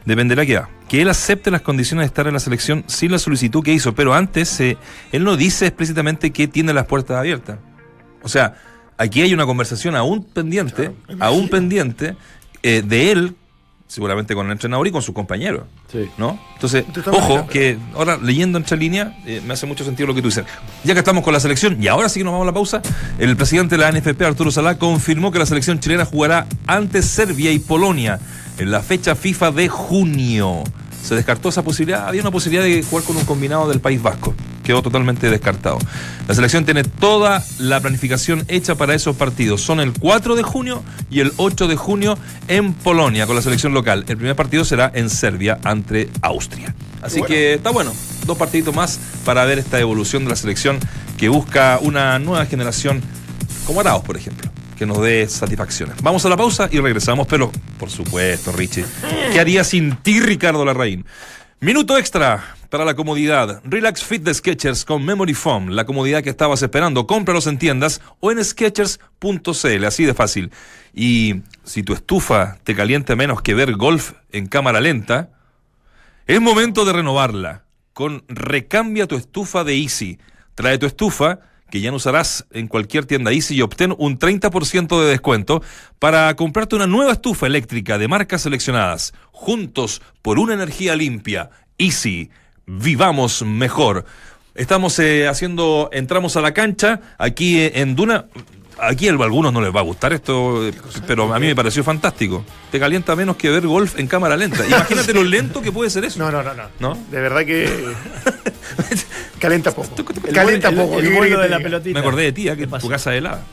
Dependerá que, que él acepte las condiciones de estar en la selección sin la solicitud que hizo, pero antes eh, él no dice explícitamente que tiene las puertas abiertas. O sea, aquí hay una conversación aún pendiente, aún pendiente eh, de él, seguramente con el entrenador y con sus compañeros. Sí. ¿No? Entonces, ojo, que ahora leyendo entre líneas, eh, me hace mucho sentido lo que tú dices. Ya que estamos con la selección, y ahora sí que nos vamos a la pausa, el presidente de la NFP, Arturo Salá, confirmó que la selección chilena jugará ante Serbia y Polonia en la fecha FIFA de junio. Se descartó esa posibilidad, había una posibilidad de jugar con un combinado del País Vasco. Quedó totalmente descartado. La selección tiene toda la planificación hecha para esos partidos. Son el 4 de junio y el 8 de junio en Polonia con la selección local. El primer partido será en Serbia ante Austria. Así Bueno. que está bueno. Dos partiditos más para ver esta evolución de la selección que busca una nueva generación como Arauz, por ejemplo, que nos dé satisfacciones. Vamos a la pausa y regresamos, pero por supuesto, Richie. ¿Qué haría sin ti, Ricardo Larraín? Minuto extra para la comodidad. Relax Fit de Sketchers con Memory Foam, la comodidad que estabas esperando. Cómpralos en tiendas o en sketchers.cl, así de fácil. Y si tu estufa te calienta menos que ver golf en cámara lenta, es momento de renovarla con Recambia tu estufa de Easy. Trae tu estufa que ya no usarás en cualquier tienda Easy y obtén un 30% de descuento para comprarte una nueva estufa eléctrica de marcas seleccionadas. Juntos por una energía limpia. Easy. Vivamos mejor. Estamos eh, haciendo, entramos a la cancha aquí eh, en Duna. Aquí a algunos no les va a gustar esto, eh, pero a mí me pareció fantástico. Te calienta menos que ver golf en cámara lenta. Imagínate lo lento que puede ser eso. No, no, no, no. ¿No? De verdad que calenta poco. El Calenta vuelo- poco. el, ¿qué el vuelo que de la pelotita. Me acordé de ti, que ¿Qué tu casa helada.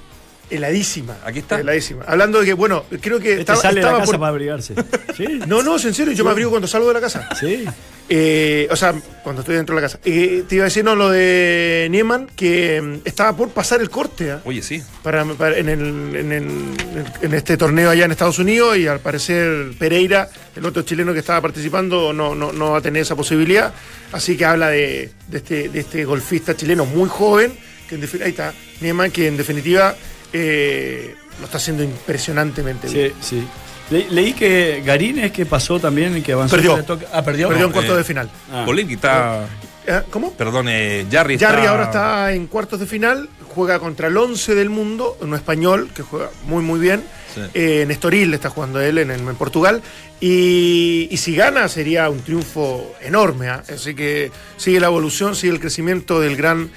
Heladísima. Aquí está. Heladísima. Hablando de que, bueno, creo que Este estaba, sale de la estaba casa por- para abrigarse. ¿Sí? No, no, es en serio, yo me abrigo cuando salgo de la casa. Sí. Eh, o sea, cuando estoy dentro de la casa. Eh, te iba a decir, no, lo de Nieman, que mm, estaba por pasar el corte ¿ah? Oye, sí. para, para- en, el- en el- en este torneo allá en Estados Unidos y al parecer Pereira, el otro chileno que estaba participando, no, no, no va a tener esa posibilidad. Así que habla de, de este, de este golfista chileno muy joven, que en ahí está, Nieman, que en definitiva eh, lo está haciendo impresionantemente bien. Sí, sí. Le- leí que Garín es que pasó también y que avanzó. Perdió. Ah, perdió. Perdió en No, cuartos eh, de final. Ah. Polinki está. Eh, ¿Cómo? Perdón, eh, Jarry está. Jarry ahora está en cuartos de final, juega contra el 11 del mundo, un español que juega muy muy bien. Sí. Eh, en Estoril está jugando él en, en Portugal. Y, y si gana sería un triunfo enorme. ¿ah? Así que sigue la evolución, sigue el crecimiento del gran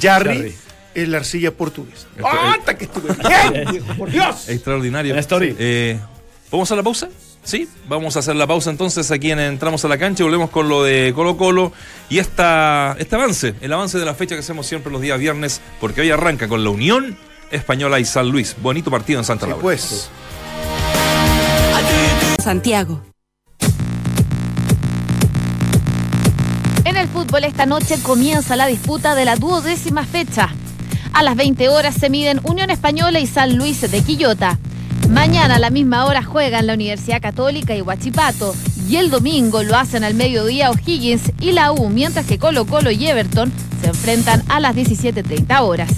Jarry, Jarry. En la arcilla portuguesa. ¡Ah, hasta que estuve bien! ¡Por Dios! Extraordinario. En la story. Eh, ¿Vamos a la pausa? Sí, vamos a hacer la pausa entonces aquí en Entramos a la cancha y volvemos con lo de Colo Colo y esta, este avance, el avance de la fecha que hacemos siempre los días viernes, porque hoy arranca con la Unión Española y San Luis. Bonito partido en Santa Sí, Laura. pues. Santiago. En el fútbol esta noche comienza la disputa de la duodécima fecha. A las 20 horas se miden Unión Española y San Luis de Quillota. Mañana a la misma hora juegan la Universidad Católica y Huachipato. Y el domingo lo hacen al mediodía O'Higgins y la U, mientras que Colo Colo y Everton se enfrentan a las 17.30 horas.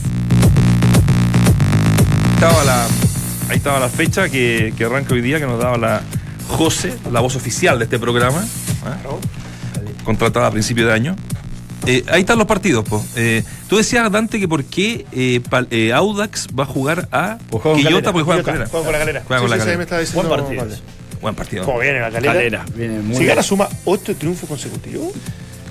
Estaba la, ahí estaba la fecha que, que arranca hoy día, que nos daba la José, la voz oficial de este programa, ¿ah? contratada a principio de año. Eh, ahí están los partidos, po. Eh, tú decías, Dante, que por qué eh, Pal- eh, Audax va a jugar a Pues juega Quillota porque juega con Juega Calera. con la galera. Juega con la Sí, sí, sí, Buen partido. Buen partido. ¿Cómo viene la calera? Calera, viene muy si gana suma 8 triunfos consecutivos.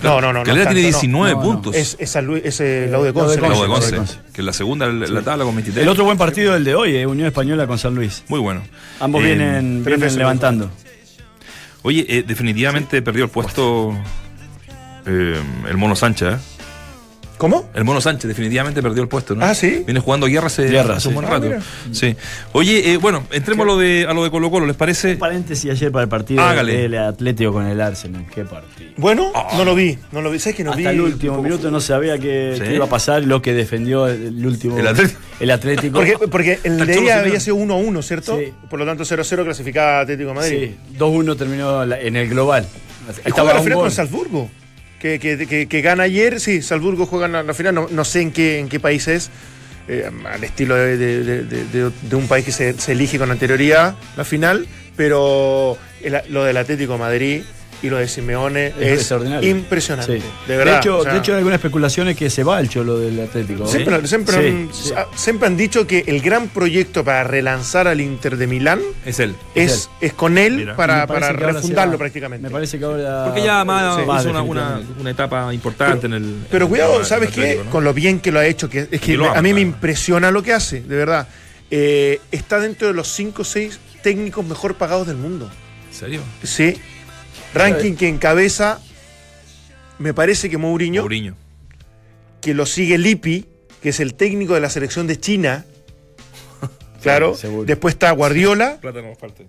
No, no, no. no Calera tanto, tiene no. 19 No, no. puntos. Es, es, Luis- es eh, la U de La Conce. La U de Conce, que es la segunda en la tabla con 23. El otro buen partido el de hoy, eh, Unión Española con San Luis. Muy bueno. Ambos Eh, vienen, vienen levantando. Oye, eh, definitivamente perdió el puesto eh, el Mono Sánchez, ¿eh? ¿Cómo? El Mono Sánchez definitivamente perdió el puesto, ¿no? Ah, ¿sí? Viene jugando guerra hace, Guerra, hace un buen Ah, rato. sí. Oye, eh, bueno, entremos a lo de a lo de Colo Colo, ¿les parece? Paréntesis ayer para el partido Hágale. del Atlético con el Arsenal. Qué partido. Bueno, no lo vi. No lo vi. ¿Sabes que no vi? Hasta el último un minuto no sabía qué, Sí. qué iba a pasar, lo que defendió el último. El Atlético. el Atlético. Porque, porque el de ella había sido 1-1, ¿cierto? Sí. Por lo tanto, 0-0 clasificaba Atlético de Madrid. Sí, 2-1 terminó en el global. Juega la un gol. con Salzburgo. Que, que, que, que gana ayer, sí, Salzburgo juega la, final, no, no sé en qué, en qué país es, eh, al estilo de, de- un país que se, elige con anterioridad la final, pero el- lo del Atlético Madrid y lo de Simeone Es impresionante. Sí. De verdad. hecho, o sea, de hecho, hay algunas especulaciones que se va el cholo del Atlético. Siempre, siempre Sí, han, sí. ah, siempre han dicho que el gran proyecto para relanzar al Inter de Milán Es él. es, Es es con él Mira. para, para refundarlo va- prácticamente. Me parece que ahora. Porque ya más Sí, hizo una, una, una etapa importante en el. Pero en cuidado, el ¿sabes qué? Con lo bien que lo ha hecho, que es que ama, a mí me impresiona lo que hace, de verdad. Eh, está dentro de los 5 o 6 técnicos mejor pagados del mundo. ¿En serio? Sí. Ranking que encabeza, me parece que Mourinho, Mourinho. que lo sigue Lippi, que es el técnico de la selección de China. Claro. seguro. Después está Guardiola. Plata no falta.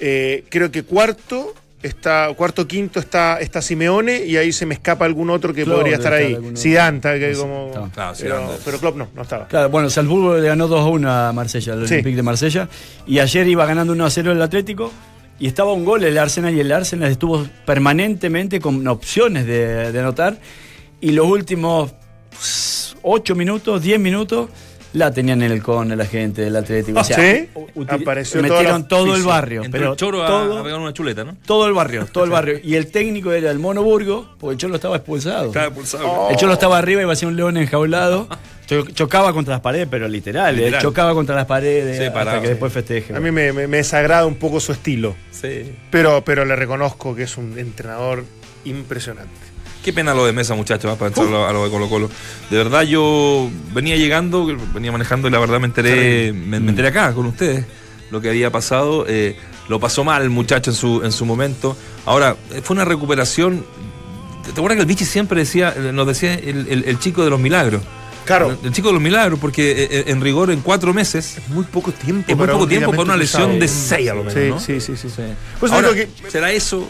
Eh, creo que cuarto. Está, cuarto, quinto está, está Simeone y ahí se me escapa algún otro que Klopp podría estar ahí. Zidane, está que Sí, como. Claro, Zidane. pero, pero Klopp no, no estaba. Claro, bueno, Salzburgo le ganó 2-1 a Marsella, al Sí. Olympique de Marsella. Y ayer iba ganando 1-0 el Atlético. Y estaba un gol el Arsenal y el Arsenal estuvo permanentemente con opciones de, de anotar. Y los últimos 8 minutos, 10 minutos, la tenían en el con la gente del Atlético. O sea, ¿Sí? Apareció metieron todo el barrio. Entró pero el Choro todo, a pegar una chuleta, ¿no? todo el barrio, todo el barrio. Y el técnico era el Mono Burgo, porque el Cholo estaba expulsado. Estaba expulsado. El Cholo estaba arriba y iba a ser un león enjaulado. Cho- Chocaba contra las paredes, pero literal, eh, Literal. chocaba contra las paredes Sí, hasta parado, que sí. después festeje. A mí me, me- me desagrada un poco su estilo, Sí. pero, pero le reconozco que es un entrenador impresionante. Qué pena lo de mesa, muchachos, ¿ah? para entrar a lo- a lo de Colo Colo. De verdad, yo venía llegando, venía manejando y la verdad me enteré, me, me enteré acá con ustedes lo que había pasado. Eh, lo pasó mal el muchacho en su, en su momento. Ahora, eh, fue una recuperación. ¿Te acuerdas que el Vichy siempre decía, eh, nos decía el, el- el chico de los milagros? Claro, El chico de los milagros, porque eh, eh, en rigor en cuatro meses muy poco tiempo. es muy poco tiempo para una lesión de seis a lo menos. Sí, ¿no? sí, sí, sí. Sí. Pues Ahora, que- ¿será eso?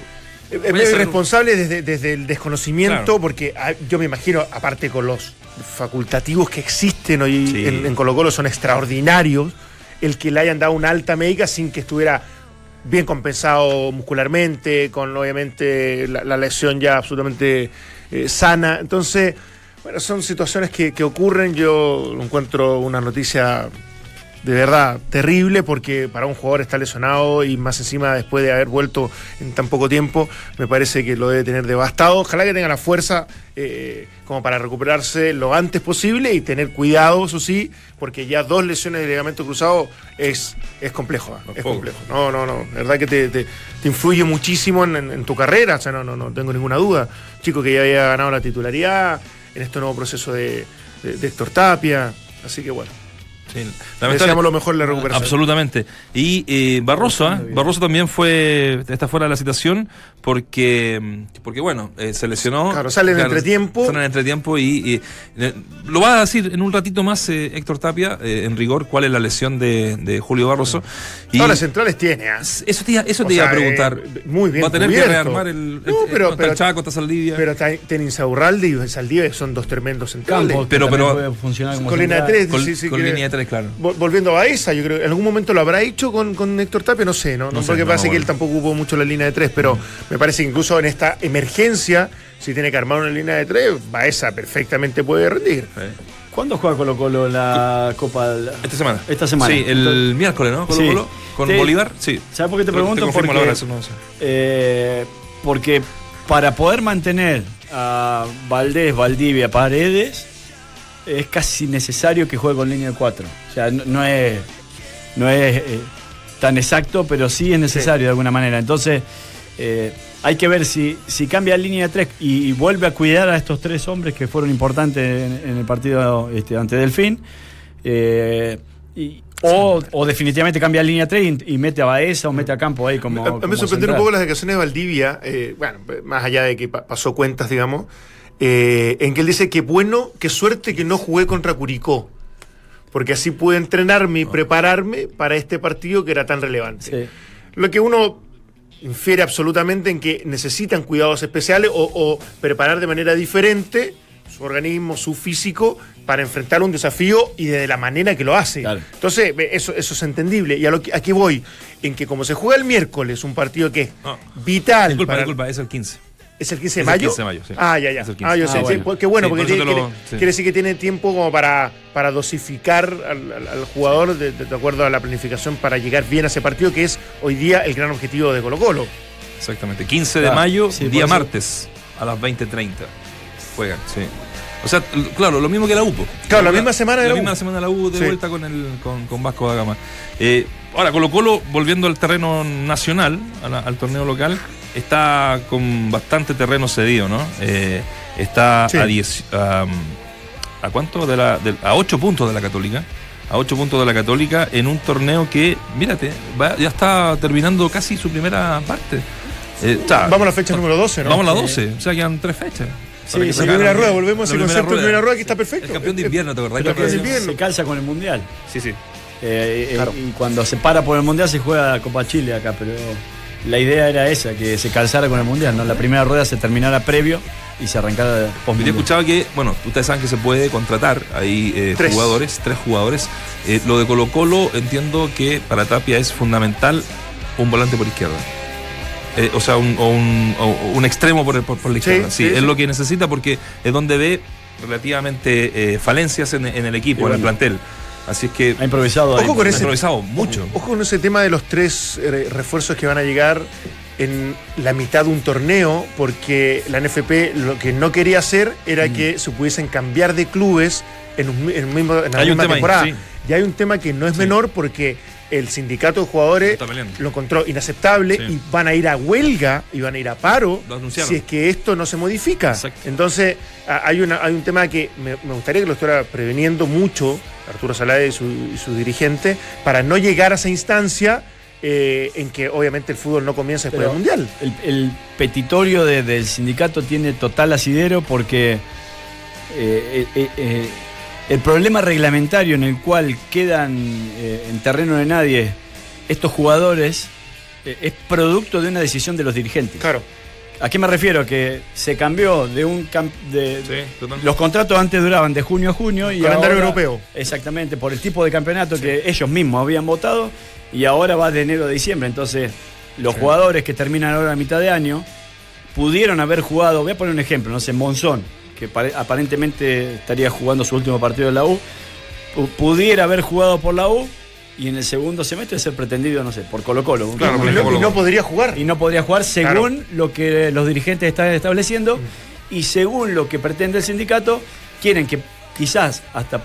Es a medio irresponsable desde, desde el desconocimiento, Claro. porque ah, yo me imagino, aparte con los facultativos que existen hoy Sí. en, en Colo Colo, son extraordinarios, el que le hayan dado una alta médica sin que estuviera bien compensado muscularmente, con obviamente la, la lesión ya absolutamente eh, sana. Entonces, bueno, son situaciones que, que ocurren. Yo encuentro una noticia de verdad terrible porque para un jugador estar lesionado y más encima después de haber vuelto en tan poco tiempo, me parece que lo debe tener devastado. Ojalá que tenga la fuerza eh, como para recuperarse lo antes posible y tener cuidado, eso sí, porque ya dos lesiones de ligamento cruzado es, es complejo. No es es poco. complejo. No, no, no. La verdad que te, te- te influye muchísimo en, en- en tu carrera, o sea, no, no, no tengo ninguna duda. Chico que ya había ganado la titularidad en este nuevo proceso de, de- de Héctor Tapia. Así que bueno, Sí, deseamos lo mejor en la recuperación. Absolutamente. Y Barroso, ¿eh? Barroso ¿ah? también fue, está fuera de la situación porque, mm, porque bueno, eh, se lesionó. Claro, sale en entretiempo. Sale en entretiempo y, eh, lo va a decir en un ratito más eh, Héctor Tapia, en rigor, cuál es la lesión de, Julio Barroso. Y Ahora centrales tiene. ¿ah? Eso te, eso te iba a preguntar. muy bien. Va a tener que rearmar el, pero, pero, Chaco, está Saldivia. Pero tiene Insaurralde y Saldivia son dos tremendos centrales. Campos, pero, pero, pero funcionar con línea 3, sí, con línea 3 Claro. Volviendo a esa, yo creo que en algún momento lo habrá hecho con, con Héctor Tapia, no sé, ¿no? no, sé, porque no, pasa que él tampoco ocupó mucho la línea de tres, pero me parece que incluso en esta emergencia, si tiene que armar una línea de tres, Baeza perfectamente puede rendir. ¿Cuándo juega Colo Colo la Copa? Esta semana. Esta semana. Sí, el miércoles, ¿no? Colo Colo. Con. Bolívar, sí. ¿Sabes por qué te pregunto? Te porque, la hora, no sé. Eh, porque para poder mantener a Valdés, Valdivia, Paredes, es casi necesario que juegue con línea de 4. O sea, no, no es, no es eh, tan exacto, pero sí es necesario de alguna manera. Entonces, eh, hay que ver si, si cambia línea de 3 y, y vuelve a cuidar a estos tres hombres que fueron importantes en, en el partido este, ante Delfín. eh, y- o, o definitivamente cambia línea 3 y, y mete a Baeza o mete a Campo ahí como. A- mí me sorprendieron un poco las declaraciones de Valdivia, eh, bueno, más allá de que pa- pasó cuentas, digamos, eh, en que él dice que bueno, qué suerte que no jugué contra Curicó, porque así pude entrenarme y prepararme para este partido que era tan relevante. Sí. Lo que uno infiere absolutamente en que necesitan cuidados especiales o, o preparar de manera diferente su organismo, su físico, para enfrentar un desafío y de la manera que lo hace. Claro. Entonces, eso, eso es entendible. Y a lo que, aquí voy, en que como se juega el miércoles, un partido que es No. vital. Disculpa, para- disculpa, es el 15. ¿Es el 15 de Es el mayo? 15 de mayo, sí. Ah, ya, ya. Es el 15. Ah, yo Ah, sé. sí, bueno. pues, qué bueno, Sí, porque por tiene- lo- quiere, sí. quiere decir que tiene tiempo como para, para dosificar al, al- al jugador de, de- de acuerdo a la planificación para llegar bien a ese partido, que es hoy día el gran objetivo de Colo Colo. Exactamente. 15 de mayo, sí, día martes, a las 20.30. Juegan, sí. O sea, claro, lo mismo que la UPO. Claro, la misma semana de la la misma U. semana de la U de Sí. vuelta con el con, con Vasco da Gama. Eh, ahora, Colo Colo, volviendo al terreno nacional, a la- al torneo local, está con bastante terreno cedido, ¿no? Eh, está Sí. a 10. a, ¿A cuánto? De la, de- a 8 puntos de la Católica. A 8 puntos de la Católica en un torneo que, mírate, va- ya está terminando casi su primera parte. Eh, Vamos a la fecha número 12, ¿no? Vamos a la Sí. 12, o sea, quedan tres fechas. Sí, primera rueda, volvemos a la ese primera concepto de primera rueda que está perfecto. El campeón de invierno, ¿te acordás? El campeón de invierno. se calza con el Mundial. Sí, sí. Eh, eh. Y cuando se para por el Mundial se juega la Copa Chile acá, pero la idea era esa, que se calzara con el Mundial, ¿no? La primera rueda se terminara previo y se arrancara Yo post he escuchado que, bueno, ustedes saben que se puede contratar ahí eh, Tres. jugadores, tres jugadores. Eh, lo de Colo Colo entiendo que para Tapia es fundamental un volante por izquierda. Eh, o sea, un, o un, o un extremo por, el- por, por la Sí, izquierda. Sí, sí, es sí. lo que necesita porque es donde ve relativamente eh, falencias en, en el equipo, en el bueno. Así es que Ha improvisado. Ojo con ha ese- improvisado mucho. Ojo con ese tema de los tres eh, refuerzos que van a llegar en la mitad de un torneo, porque la NFP lo que no quería hacer era Mm. que se pudiesen cambiar de clubes en, un mi- en un mismo, en la Hay misma ahí, temporada. sí. Y hay un tema que no es menor porque el sindicato de jugadores lo encontró inaceptable Sí. y van a ir a huelga y van a ir a paro si es que esto no se modifica. Exacto. Entonces, hay, una, hay un tema que me, me gustaría que lo estuviera preveniendo mucho Arturo Salade y su, y su dirigente para no llegar a esa instancia eh, en que obviamente el fútbol no comienza después Pero del Mundial. El, el petitorio de- del sindicato tiene total asidero porque eh, eh, el problema reglamentario en el cual quedan en terreno de nadie estos jugadores es producto de una decisión de los dirigentes. Claro. ¿A qué me refiero? Que se cambió de un... cam- de, Sí, totalmente. los contratos antes duraban de junio a junio y Calendario ahora- europeo. Exactamente, por el tipo de campeonato que ellos mismos habían votado y ahora va de enero a diciembre. Entonces, los jugadores que terminan ahora a mitad de año pudieron haber jugado, voy a poner un ejemplo, no sé, Monzón, que pare- aparentemente estaría jugando su último partido en la U, pu- pudiera haber jugado por la U y en el segundo semestre ser pretendido, no sé, por Colo Colo. Claro, por Y no, y no podría jugar. y no podría jugar según lo que los dirigentes están estableciendo y según lo que pretende el sindicato, quieren que quizás hasta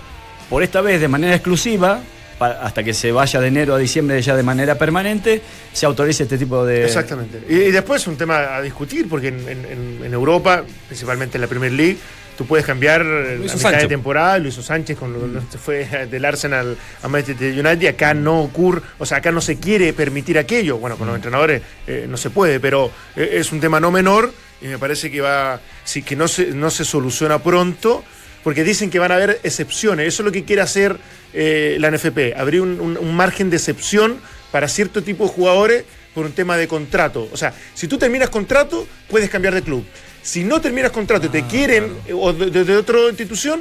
por esta vez de manera exclusiva, hasta que se vaya de enero a diciembre ya de manera permanente, se autorice este tipo de... Exactamente. Y, y después es un tema a discutir, porque en, en- en- en Europa, principalmente en la Premier League, tú puedes cambiar Lo la hizo mitad Sancho. de temporada, lo hizo Sánchez cuando lo- se fue del Arsenal a Manchester United, acá no ocurre, o sea, acá no se quiere permitir aquello. Bueno, con los entrenadores eh, no se puede, pero eh, es un tema no menor y me parece que va, sí, que no se, no se soluciona pronto. Porque dicen que van a haber excepciones. Eso es lo que quiere hacer eh, la NFP. Abrir un, un- un margen de excepción para cierto tipo de jugadores por un tema de contrato. O sea, si tú terminas contrato, puedes cambiar de club. Si no terminas contrato y te quieren eh, o de, de- otra institución,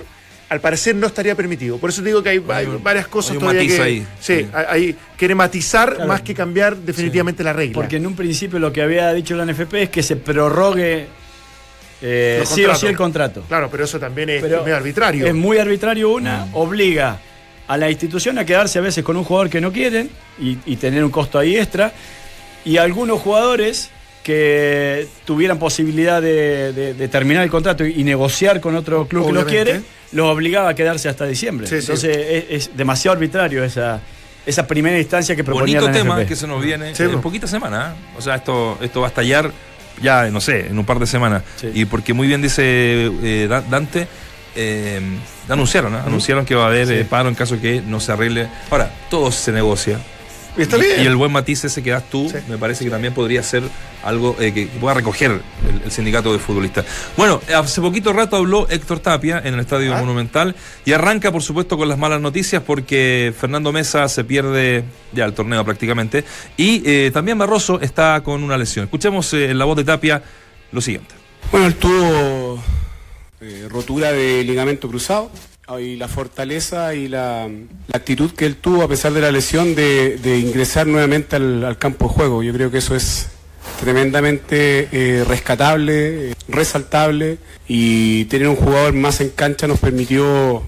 al parecer no estaría permitido. Por eso digo que hay, hay un- varias cosas hay un todavía matiz que ahí. sí, Sí. hay- quiere matizar Claro. más que cambiar definitivamente la regla. Porque en un principio lo que había dicho la NFP es que se prorrogue eh, sí o sí el contrato. Claro, pero eso también es Pero medio arbitrario. Es muy arbitrario una, obliga a la institución a quedarse a veces con un jugador que no quieren y, y tener un costo ahí extra. Y algunos jugadores que tuvieran posibilidad de, de- de terminar el contrato y, negociar con otro club que los quiere, los obligaba a quedarse hasta diciembre. Sí, sí. Entonces Es, es demasiado arbitrario esa, esa primera instancia que proponía Bonito la tema NFP. que se nos viene Sí, en po. poquita semana. ¿eh? O sea, esto, esto va a estallar ya, no sé, en un par de semanas. Sí. Y porque muy bien dice eh, Da- Dante, eh, anunciaron, ¿eh? anunciaron que va a haber eh, paro en caso que no se arregle. Ahora, todo se negocia. Y está Y- bien. Y el buen matiz ese que das tú, Sí. me parece que también podría ser algo eh, que, pueda recoger el, el sindicato de futbolistas. Bueno, hace poquito rato habló Héctor Tapia en el Estadio Ah. Monumental y arranca, por supuesto, con las malas noticias porque Fernando Mesa se pierde ya el torneo prácticamente y eh, también Barroso está con una lesión. Escuchemos eh, en la voz de Tapia lo siguiente. Bueno, él tuvo eh, rotura de ligamento cruzado y la fortaleza y la, actitud que él tuvo a pesar de la lesión de, de ingresar nuevamente al, al campo de juego. Yo creo que eso es tremendamente eh, rescatable, eh, resaltable y tener un jugador más en cancha nos permitió,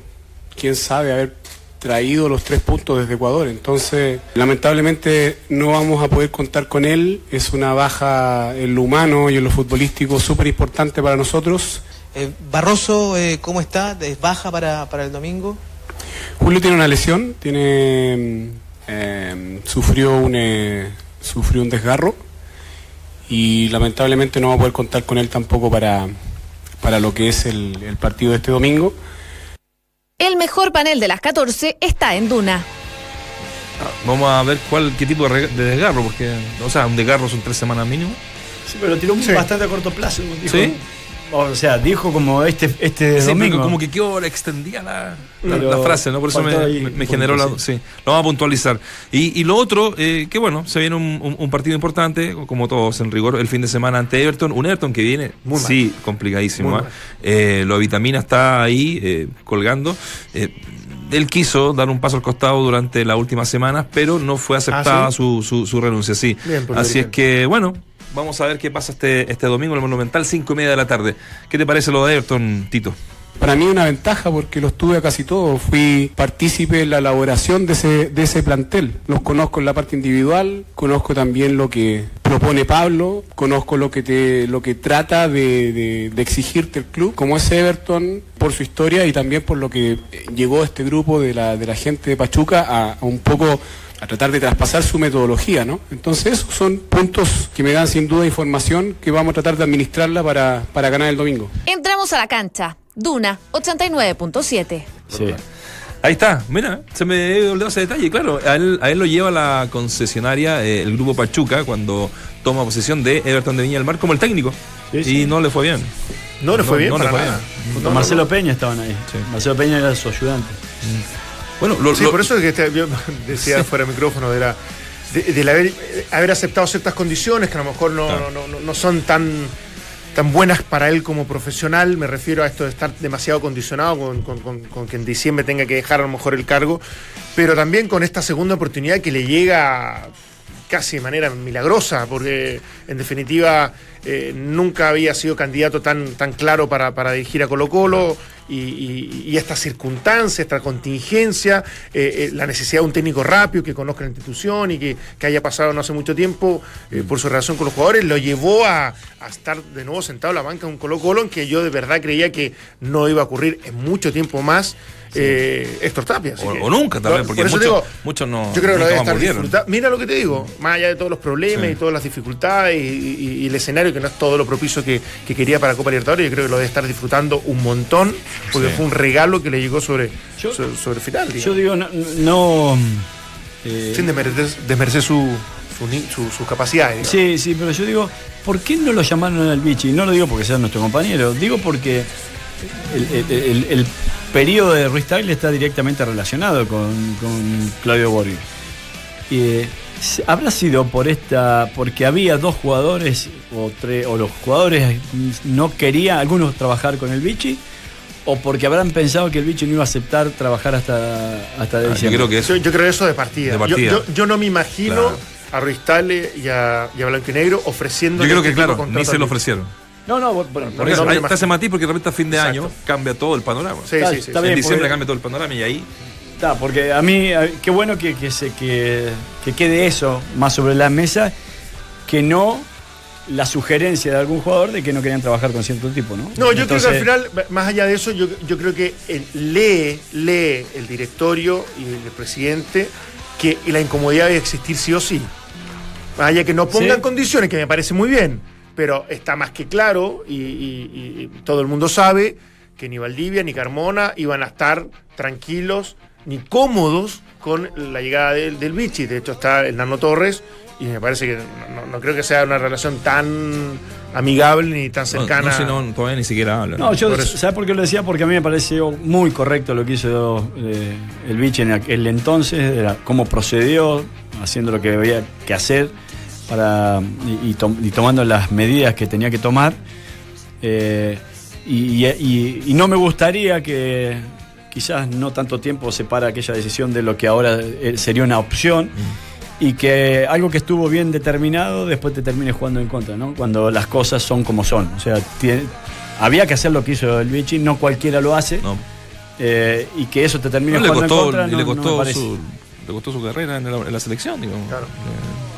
quién sabe, haber traído los tres puntos desde Ecuador. Entonces, lamentablemente no vamos a poder contar con él. Es una baja en lo humano y en lo futbolístico súper importante para nosotros. Eh, Barroso, eh, ¿cómo está? ¿Es baja para, para el domingo? Julio tiene una lesión, tiene mm, eh, sufrió un eh, sufrió un desgarro y lamentablemente no va a poder contar con él tampoco para, para lo que es el, el partido de este domingo. El mejor panel de las 14 está en Duna. Vamos a ver cuál qué tipo de, desgarro, porque, o sea, un desgarro son tres semanas mínimo. Sí, pero lo tiró Sí. bastante a corto plazo. dijo. ¿Sí? O sea, dijo como este, este Sí, domingo. como que quedó extendía la, la- la frase, ¿no? Por eso me, me- generó la. Sí. lo vamos a puntualizar. Y, y lo otro, eh, que bueno, se viene un, un- un partido importante, como todos en rigor, el fin de semana ante Everton. Un Everton que viene, Muy mal. sí, complicadísimo. Muy mal. Eh, lo Vitamina está ahí eh, colgando. Eh, él quiso dar un paso al costado durante las últimas semanas, pero no fue aceptada ¿Ah, sí? su, su, su renuncia, sí. Bien, Así es que, bueno, vamos a ver qué pasa este, este domingo en el Monumental, cinco y media de la tarde. ¿Qué te parece lo de Everton, Tito? Para mí una ventaja porque los tuve a casi todos. Fui partícipe en la elaboración de ese, de ese plantel. Los conozco en la parte individual, conozco también lo que propone Pablo, conozco lo que te, lo que trata de, de- de exigirte el club, como es Everton, por su historia y también por lo que llegó este grupo de la, de la gente de Pachuca a un poco a tratar de traspasar su metodología, ¿no? Entonces esos son puntos que me dan sin duda información que vamos a tratar de administrarla para, para ganar el domingo. Entramos a la cancha. Duna 89.7. Sí. Ahí está, mira, se me olvidado ese detalle, claro, a él, a él lo lleva la concesionaria, eh, el grupo Pachuca, cuando toma posesión de Everton de Viña del Mar como el técnico. Sí, y no le fue bien. No le fue No, bien no le fue nada. No, Marcelo no. Peña estaban ahí. Sí. Marcelo Peña era su ayudante. Bueno, lo, Sí, lo- por eso es que este- yo decía fuera de micrófono de del haber, haber aceptado ciertas condiciones que a lo mejor no, Claro. no, no- no son tan tan buenas para él como profesional. Me refiero a esto de estar demasiado condicionado con, con- con- con que en diciembre tenga que dejar a lo mejor el cargo, pero también con esta segunda oportunidad que le llega casi de manera milagrosa, porque en definitiva eh, nunca había sido candidato tan, tan claro para, para dirigir a Colo Colo y, y- y esta circunstancia, esta contingencia, eh, eh, la necesidad de un técnico rápido que conozca la institución y que, que haya pasado no hace mucho tiempo eh, por su relación con los jugadores, lo llevó a, a estar de nuevo sentado en la banca de un Colo Colo en que yo de verdad creía que no iba a ocurrir en mucho tiempo más. Eh, Héctor Tapia. así O- que- o nunca, tal vez, porque por eso muchos- digo, muchos no- Yo creo que estar. Mira lo que te digo, más allá de todos los problemas Sí. y todas las dificultades y, y- y el escenario que no es todo lo propicio que, que quería para Copa Libertadores, yo creo que lo debe estar disfrutando un montón, porque Sí. fue un regalo que le llegó sobre, Yo- sobre, sobre el final. Yo digo, no. no, eh, Sin desmerecer, desmerecer su, su, ni- su- sus capacidades. Sí, sí, pero yo digo, ¿por qué no lo llamaron al bichi? Y no lo digo porque sea nuestro compañero, digo porque el, el- el- el periodo de Ruiz Tagle está directamente relacionado con, con Claudio Borghi. Y, eh, ¿Habrá sido por esta, porque había dos jugadores o tres, o los jugadores no querían, algunos trabajar con el bichi? ¿O porque habrán pensado que el bichi no iba a aceptar trabajar hasta, hasta Ah, yo diciembre? creo que eso. Yo, yo creo eso de partida. De Yo- partida. Yo, yo no me imagino Claro. a Ruiz Tale y a, y a Blanco y Negro ofreciendo. Yo creo que, claro, ni se lo ofrecieron. No, no, por Porque eso. no me ahí imagino. está ese matiz porque de repente a fin de Exacto. año cambia todo el panorama. Sí, Está- sí, sí. está en bien, diciembre porque- cambia todo el panorama y ahí. Está, porque a mí, qué bueno que, que, se, que, que quede eso más sobre la mesa, que no la sugerencia de algún jugador de que no querían trabajar con cierto tipo, ¿no? No, yo Entonces, creo que al final, más allá de eso, yo, yo creo que eh, lee, lee el directorio y el presidente que la incomodidad debe existir sí o sí. Más allá que no pongan Sí. condiciones, que me parece muy bien, pero está más que claro y, y- y todo el mundo sabe que ni Valdivia ni Carmona iban a estar tranquilos ni cómodos con la llegada del, del Vichy. De hecho, está el Nano Torres y me parece que no, creo que sea una relación tan amigable ni tan cercana. no, si no, todavía ni siquiera hablan. No, yo, Por. ¿sabes por qué lo decía? Porque a mí me pareció muy correcto lo que hizo eh, el biche en aquel entonces, era cómo procedió, haciendo lo que había que hacer para, y, y tom- y tomando las medidas que tenía que tomar. Eh, y, y- y no me gustaría que quizás no tanto tiempo separa aquella decisión de lo que ahora eh, sería una opción y que algo que estuvo bien determinado después te termine jugando en contra, ¿no? Cuando las cosas son como son. O sea, tiene- había que hacer lo que hizo el Vichy, no cualquiera lo hace. No. eh, y que eso te termine No, le jugando costó, en contra. y no- le no me costó su, le costó su carrera en la, en la selección, digamos. Claro. Eh,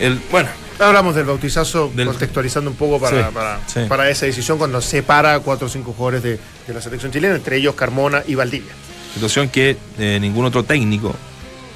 el, bueno, Hablamos del bautizazo, Del- contextualizando un poco para, Sí, para, sí. para esa decisión cuando separa a cuatro o cinco jugadores de, de la selección chilena, entre ellos Carmona y Valdivia. situación que eh, ningún otro técnico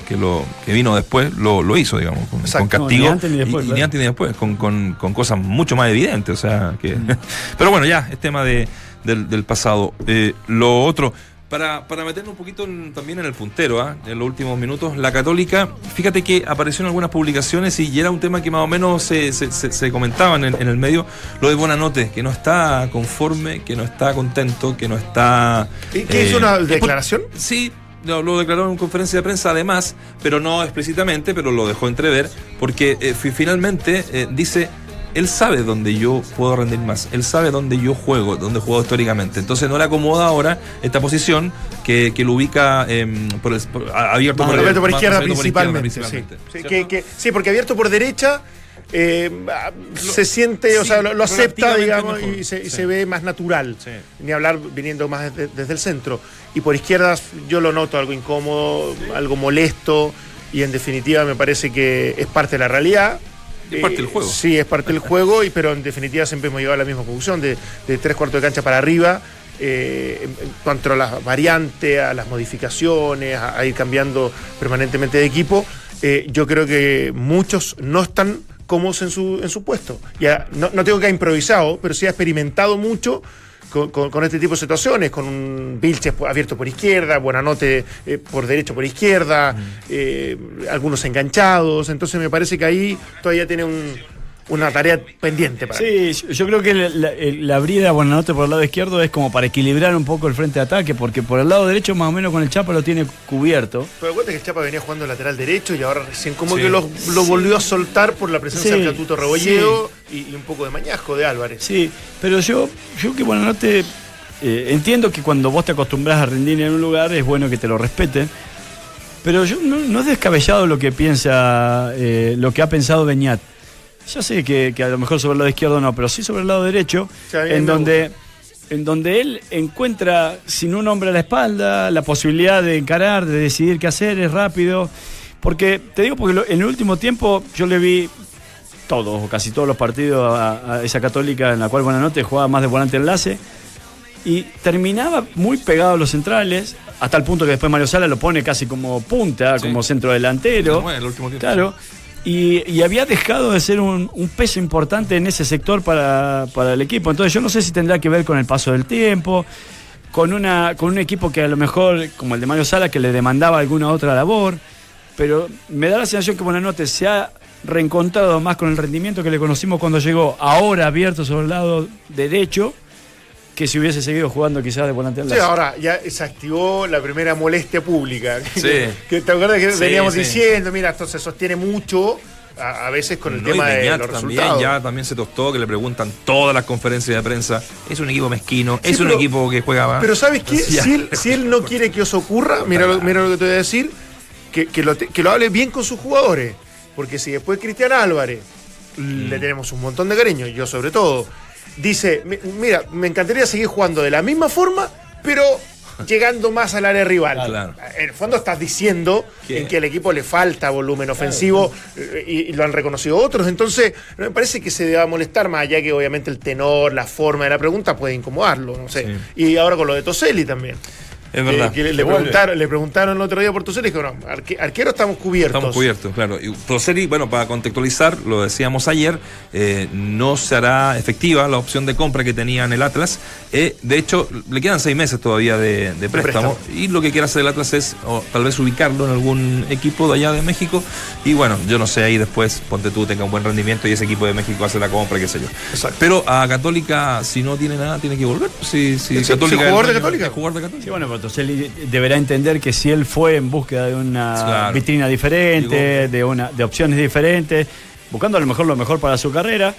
que lo que vino después lo, lo hizo, digamos, con, castigo. No, ni antes ni después, y, y claro. ni antes ni después, con, con- con cosas mucho más evidentes. O sea, que. Pero bueno, ya, es tema de, del, del pasado. Eh, lo otro. Para, para meternos un poquito en- también en el puntero, ¿ah? en los últimos minutos, la Católica, fíjate que apareció en algunas publicaciones y era un tema que más o menos se, se, se- se comentaban en, en el medio, lo de Bonanote, que no está conforme, que no está contento, que no está... ¿Y qué eh, hizo una por- declaración? Sí, lo, lo declaró en conferencia de prensa además, pero no explícitamente, pero lo dejó entrever, porque eh, fi- finalmente eh, dice, él sabe dónde yo puedo rendir más, él sabe dónde yo juego, dónde juego históricamente. Entonces no le acomoda ahora esta posición que, que lo ubica em, por el- por- abierto, por, abierto por izquierda abierto por izquierda principalmente. sí. principalmente. Sí, que- que- sí, porque abierto por derecha eh, se siente, o sí, sea, lo, lo acepta, digamos, mejor, y, se, y se ve más natural. Ni hablar viniendo más de- desde el centro. Y por izquierdas yo lo noto algo incómodo, algo molesto, y en definitiva me parece que es parte de la realidad. Es parte del Eh, juego. Sí, es parte del juego, y, pero en definitiva siempre hemos llegado a la misma conclusión, de, de tres cuartos de cancha para arriba, eh, en, en cuanto a las variantes, a las modificaciones, a, a ir cambiando permanentemente de equipo, eh, yo creo que muchos no están cómodos en su, en su puesto. Ya, no, no tengo que ha improvisado, pero sí ha experimentado mucho con, con- con este tipo de situaciones, con un Vilches abierto por izquierda, Buenanote eh, por derecho por izquierda, eh, algunos enganchados, entonces me parece que ahí todavía tiene un- una tarea pendiente para. Sí, yo- yo creo que la, la, la brida Buenanote por el lado izquierdo es como para equilibrar un poco el frente de ataque, porque por el lado derecho más o menos con el Chapa lo tiene cubierto. Pero acuérdate que el Chapa venía jugando lateral derecho y ahora recién como Sí. que lo, lo volvió a soltar por la presencia Sí, del Catuto Rebolledo y, y un poco de mañajo de Álvarez. Sí, pero yo, yo que bueno, no te. eh, entiendo que cuando vos te acostumbras a rendir en un lugar es bueno que te lo respeten. Pero yo no, no es descabellado lo que piensa, eh, lo que ha pensado Beñat. Ya sé que, que a lo mejor sobre el lado izquierdo no, pero sí sobre el lado derecho, Sí, en donde, en donde él encuentra sin un hombre a la espalda la posibilidad de encarar, de decidir qué hacer, es rápido. Porque, te digo, porque lo- en el último tiempo yo le vi todos o casi todos los partidos a, a esa católica en la cual Buenanote jugaba más de volante enlace y terminaba muy pegado a los centrales hasta el punto que después Mario Sala lo pone casi como punta, Sí. como centro delantero. Bueno, el último tiempo, Claro. Y, y había dejado de ser un, peso importante en ese sector para, para el equipo. Entonces yo no sé si tendrá que ver con el paso del tiempo, con, una, con un equipo que a lo mejor, como el de Mario Sala, que le demandaba alguna otra labor. Pero me da la sensación que Buenanote se ha reencontrado más con el rendimiento que le conocimos cuando llegó ahora abierto sobre el lado derecho que si hubiese seguido jugando quizás de volante al Sí, ahora ya se activó la primera molestia pública. Sí. que, ¿Te acuerdas que Sí, veníamos sí. diciendo, mira, esto se sostiene mucho, a, a veces con el No, tema de Beñat los también resultados. ya también se tostó que le preguntan todas las conferencias de prensa. Es un equipo mezquino, Sí, es un equipo que juega más. Pero ¿sabes qué? Si él, si él no quiere que eso ocurra, mira lo, mira lo que te voy a decir, que, que lo, te- que lo hable bien con sus jugadores. Porque si después Cristian Álvarez Mm. le tenemos un montón de cariño, yo sobre todo, dice, "Mi- mira, me encantaría seguir jugando de la misma forma, pero llegando más al área rival. Claro. En el fondo estás diciendo ¿Qué? en que al equipo le falta volumen ofensivo eh, y, y lo han reconocido otros. Entonces, no me parece que se deba molestar, más allá que obviamente el tenor, la forma de la pregunta puede incomodarlo, no sé. Y ahora con lo de Toselli también. Es verdad. Que le, preguntaron, le preguntaron el otro día por Toselli y dijo, no, arque- arquero estamos cubiertos. Estamos cubiertos, claro. Y Toseri, bueno, para contextualizar, lo decíamos ayer, eh, no se hará efectiva la opción de compra que tenía en el Atlas. Eh, de hecho, le quedan seis meses todavía de, de préstamo, préstamo. Y lo que quiere hacer el Atlas es o, tal vez ubicarlo en algún equipo de allá de México. Y bueno, yo no sé, ahí después, ponte tú, tenga un buen rendimiento y ese equipo de México hace la compra, qué sé yo. Exacto. Pero a Católica, si no tiene nada, tiene que volver. Si, si Sí, sí, Católica jugador de Católica. jugador de Católica. Sí, bueno, pero Toselli deberá entender que si él fue en búsqueda de una Claro. vitrina diferente, Digo- de, una, de opciones diferentes, buscando a lo mejor lo mejor para su carrera,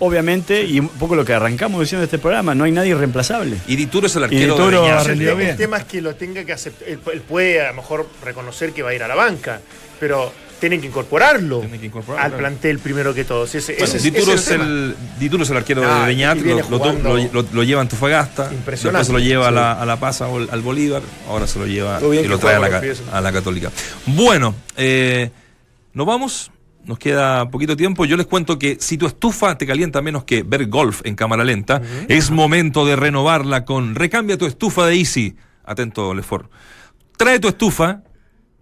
obviamente, y un poco lo que arrancamos diciendo de este programa, no hay nadie irreemplazable. Y Dituro es el Y arquero Dituro de. El, te- el bien. tema es que lo tenga que aceptar. Él, él puede a lo mejor reconocer que va a ir a la banca, pero tienen que incorporarlo, Tienen que incorporarlo, al claro. plantel primero que todo. Ese, ese- Bueno, ese es- Dituro, ese es el tema. el, Dituro es el arquero Ah, de Beñat, y lo, lo, lo- lo- lleva a Antofagasta, Impresionante. después se lo lleva a, la, a La Paz, al, Bolívar, ahora se lo lleva y lo trae la, a la Católica. Bueno, eh, nos vamos, nos queda poquito tiempo. Yo les cuento que si tu estufa te calienta menos que ver golf en cámara lenta, es momento de renovarla con Recambia tu estufa de Easy. Atento, Lefort. Trae tu estufa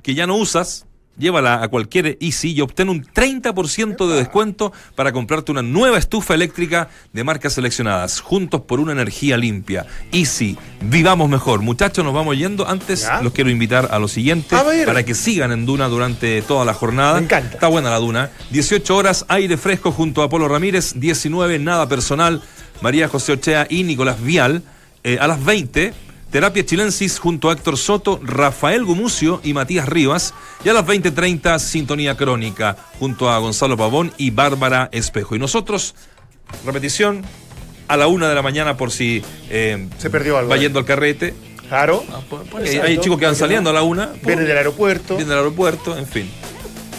que ya no usas, llévala a cualquier Easy y obtén un 30% de descuento para comprarte una nueva estufa eléctrica de marcas seleccionadas. Juntos por una energía limpia. Easy, vivamos mejor. Muchachos, nos vamos yendo. Antes Ya. los quiero invitar a lo siguiente A ver. para que sigan en Duna durante toda la jornada. Me encanta. Está buena la Duna. 18 horas, aire fresco junto a Apolo Ramírez. 19, nada personal. María José Ochea y Nicolás Vial. Eh, a las 20, Terapia Chilensis junto a Héctor Soto, Rafael Gumucio y Matías Rivas. Y a las 20.30, Sintonía Crónica junto a Gonzalo Pavón y Bárbara Espejo. Y nosotros, repetición, a la una de la mañana por si eh, Se perdió algo, va eh. yendo al carrete. Claro, Hay, hay chicos que van saliendo a la una. viene del aeropuerto. Viene del aeropuerto, en fin.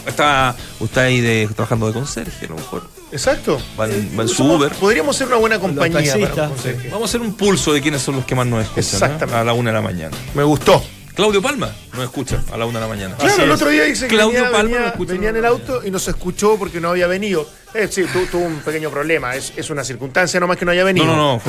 Está usted ahí de, trabajando de conserje, a lo mejor. Exacto. Va en, va en su Uber. Podríamos ser una buena compañía para. Vamos a hacer un pulso de quiénes son los que más nos escuchan. ¿eh? A la una de la mañana. Me gustó. Claudio Palma nos escucha a la una de la mañana. Claro, el otro día dice que Claudio venía, Palma venía- lo escuchó venía en el auto y no se escuchó porque no había venido. Eh, sí, tu- tuvo un pequeño problema. Es, es una circunstancia nomás que no haya venido. No, no, no,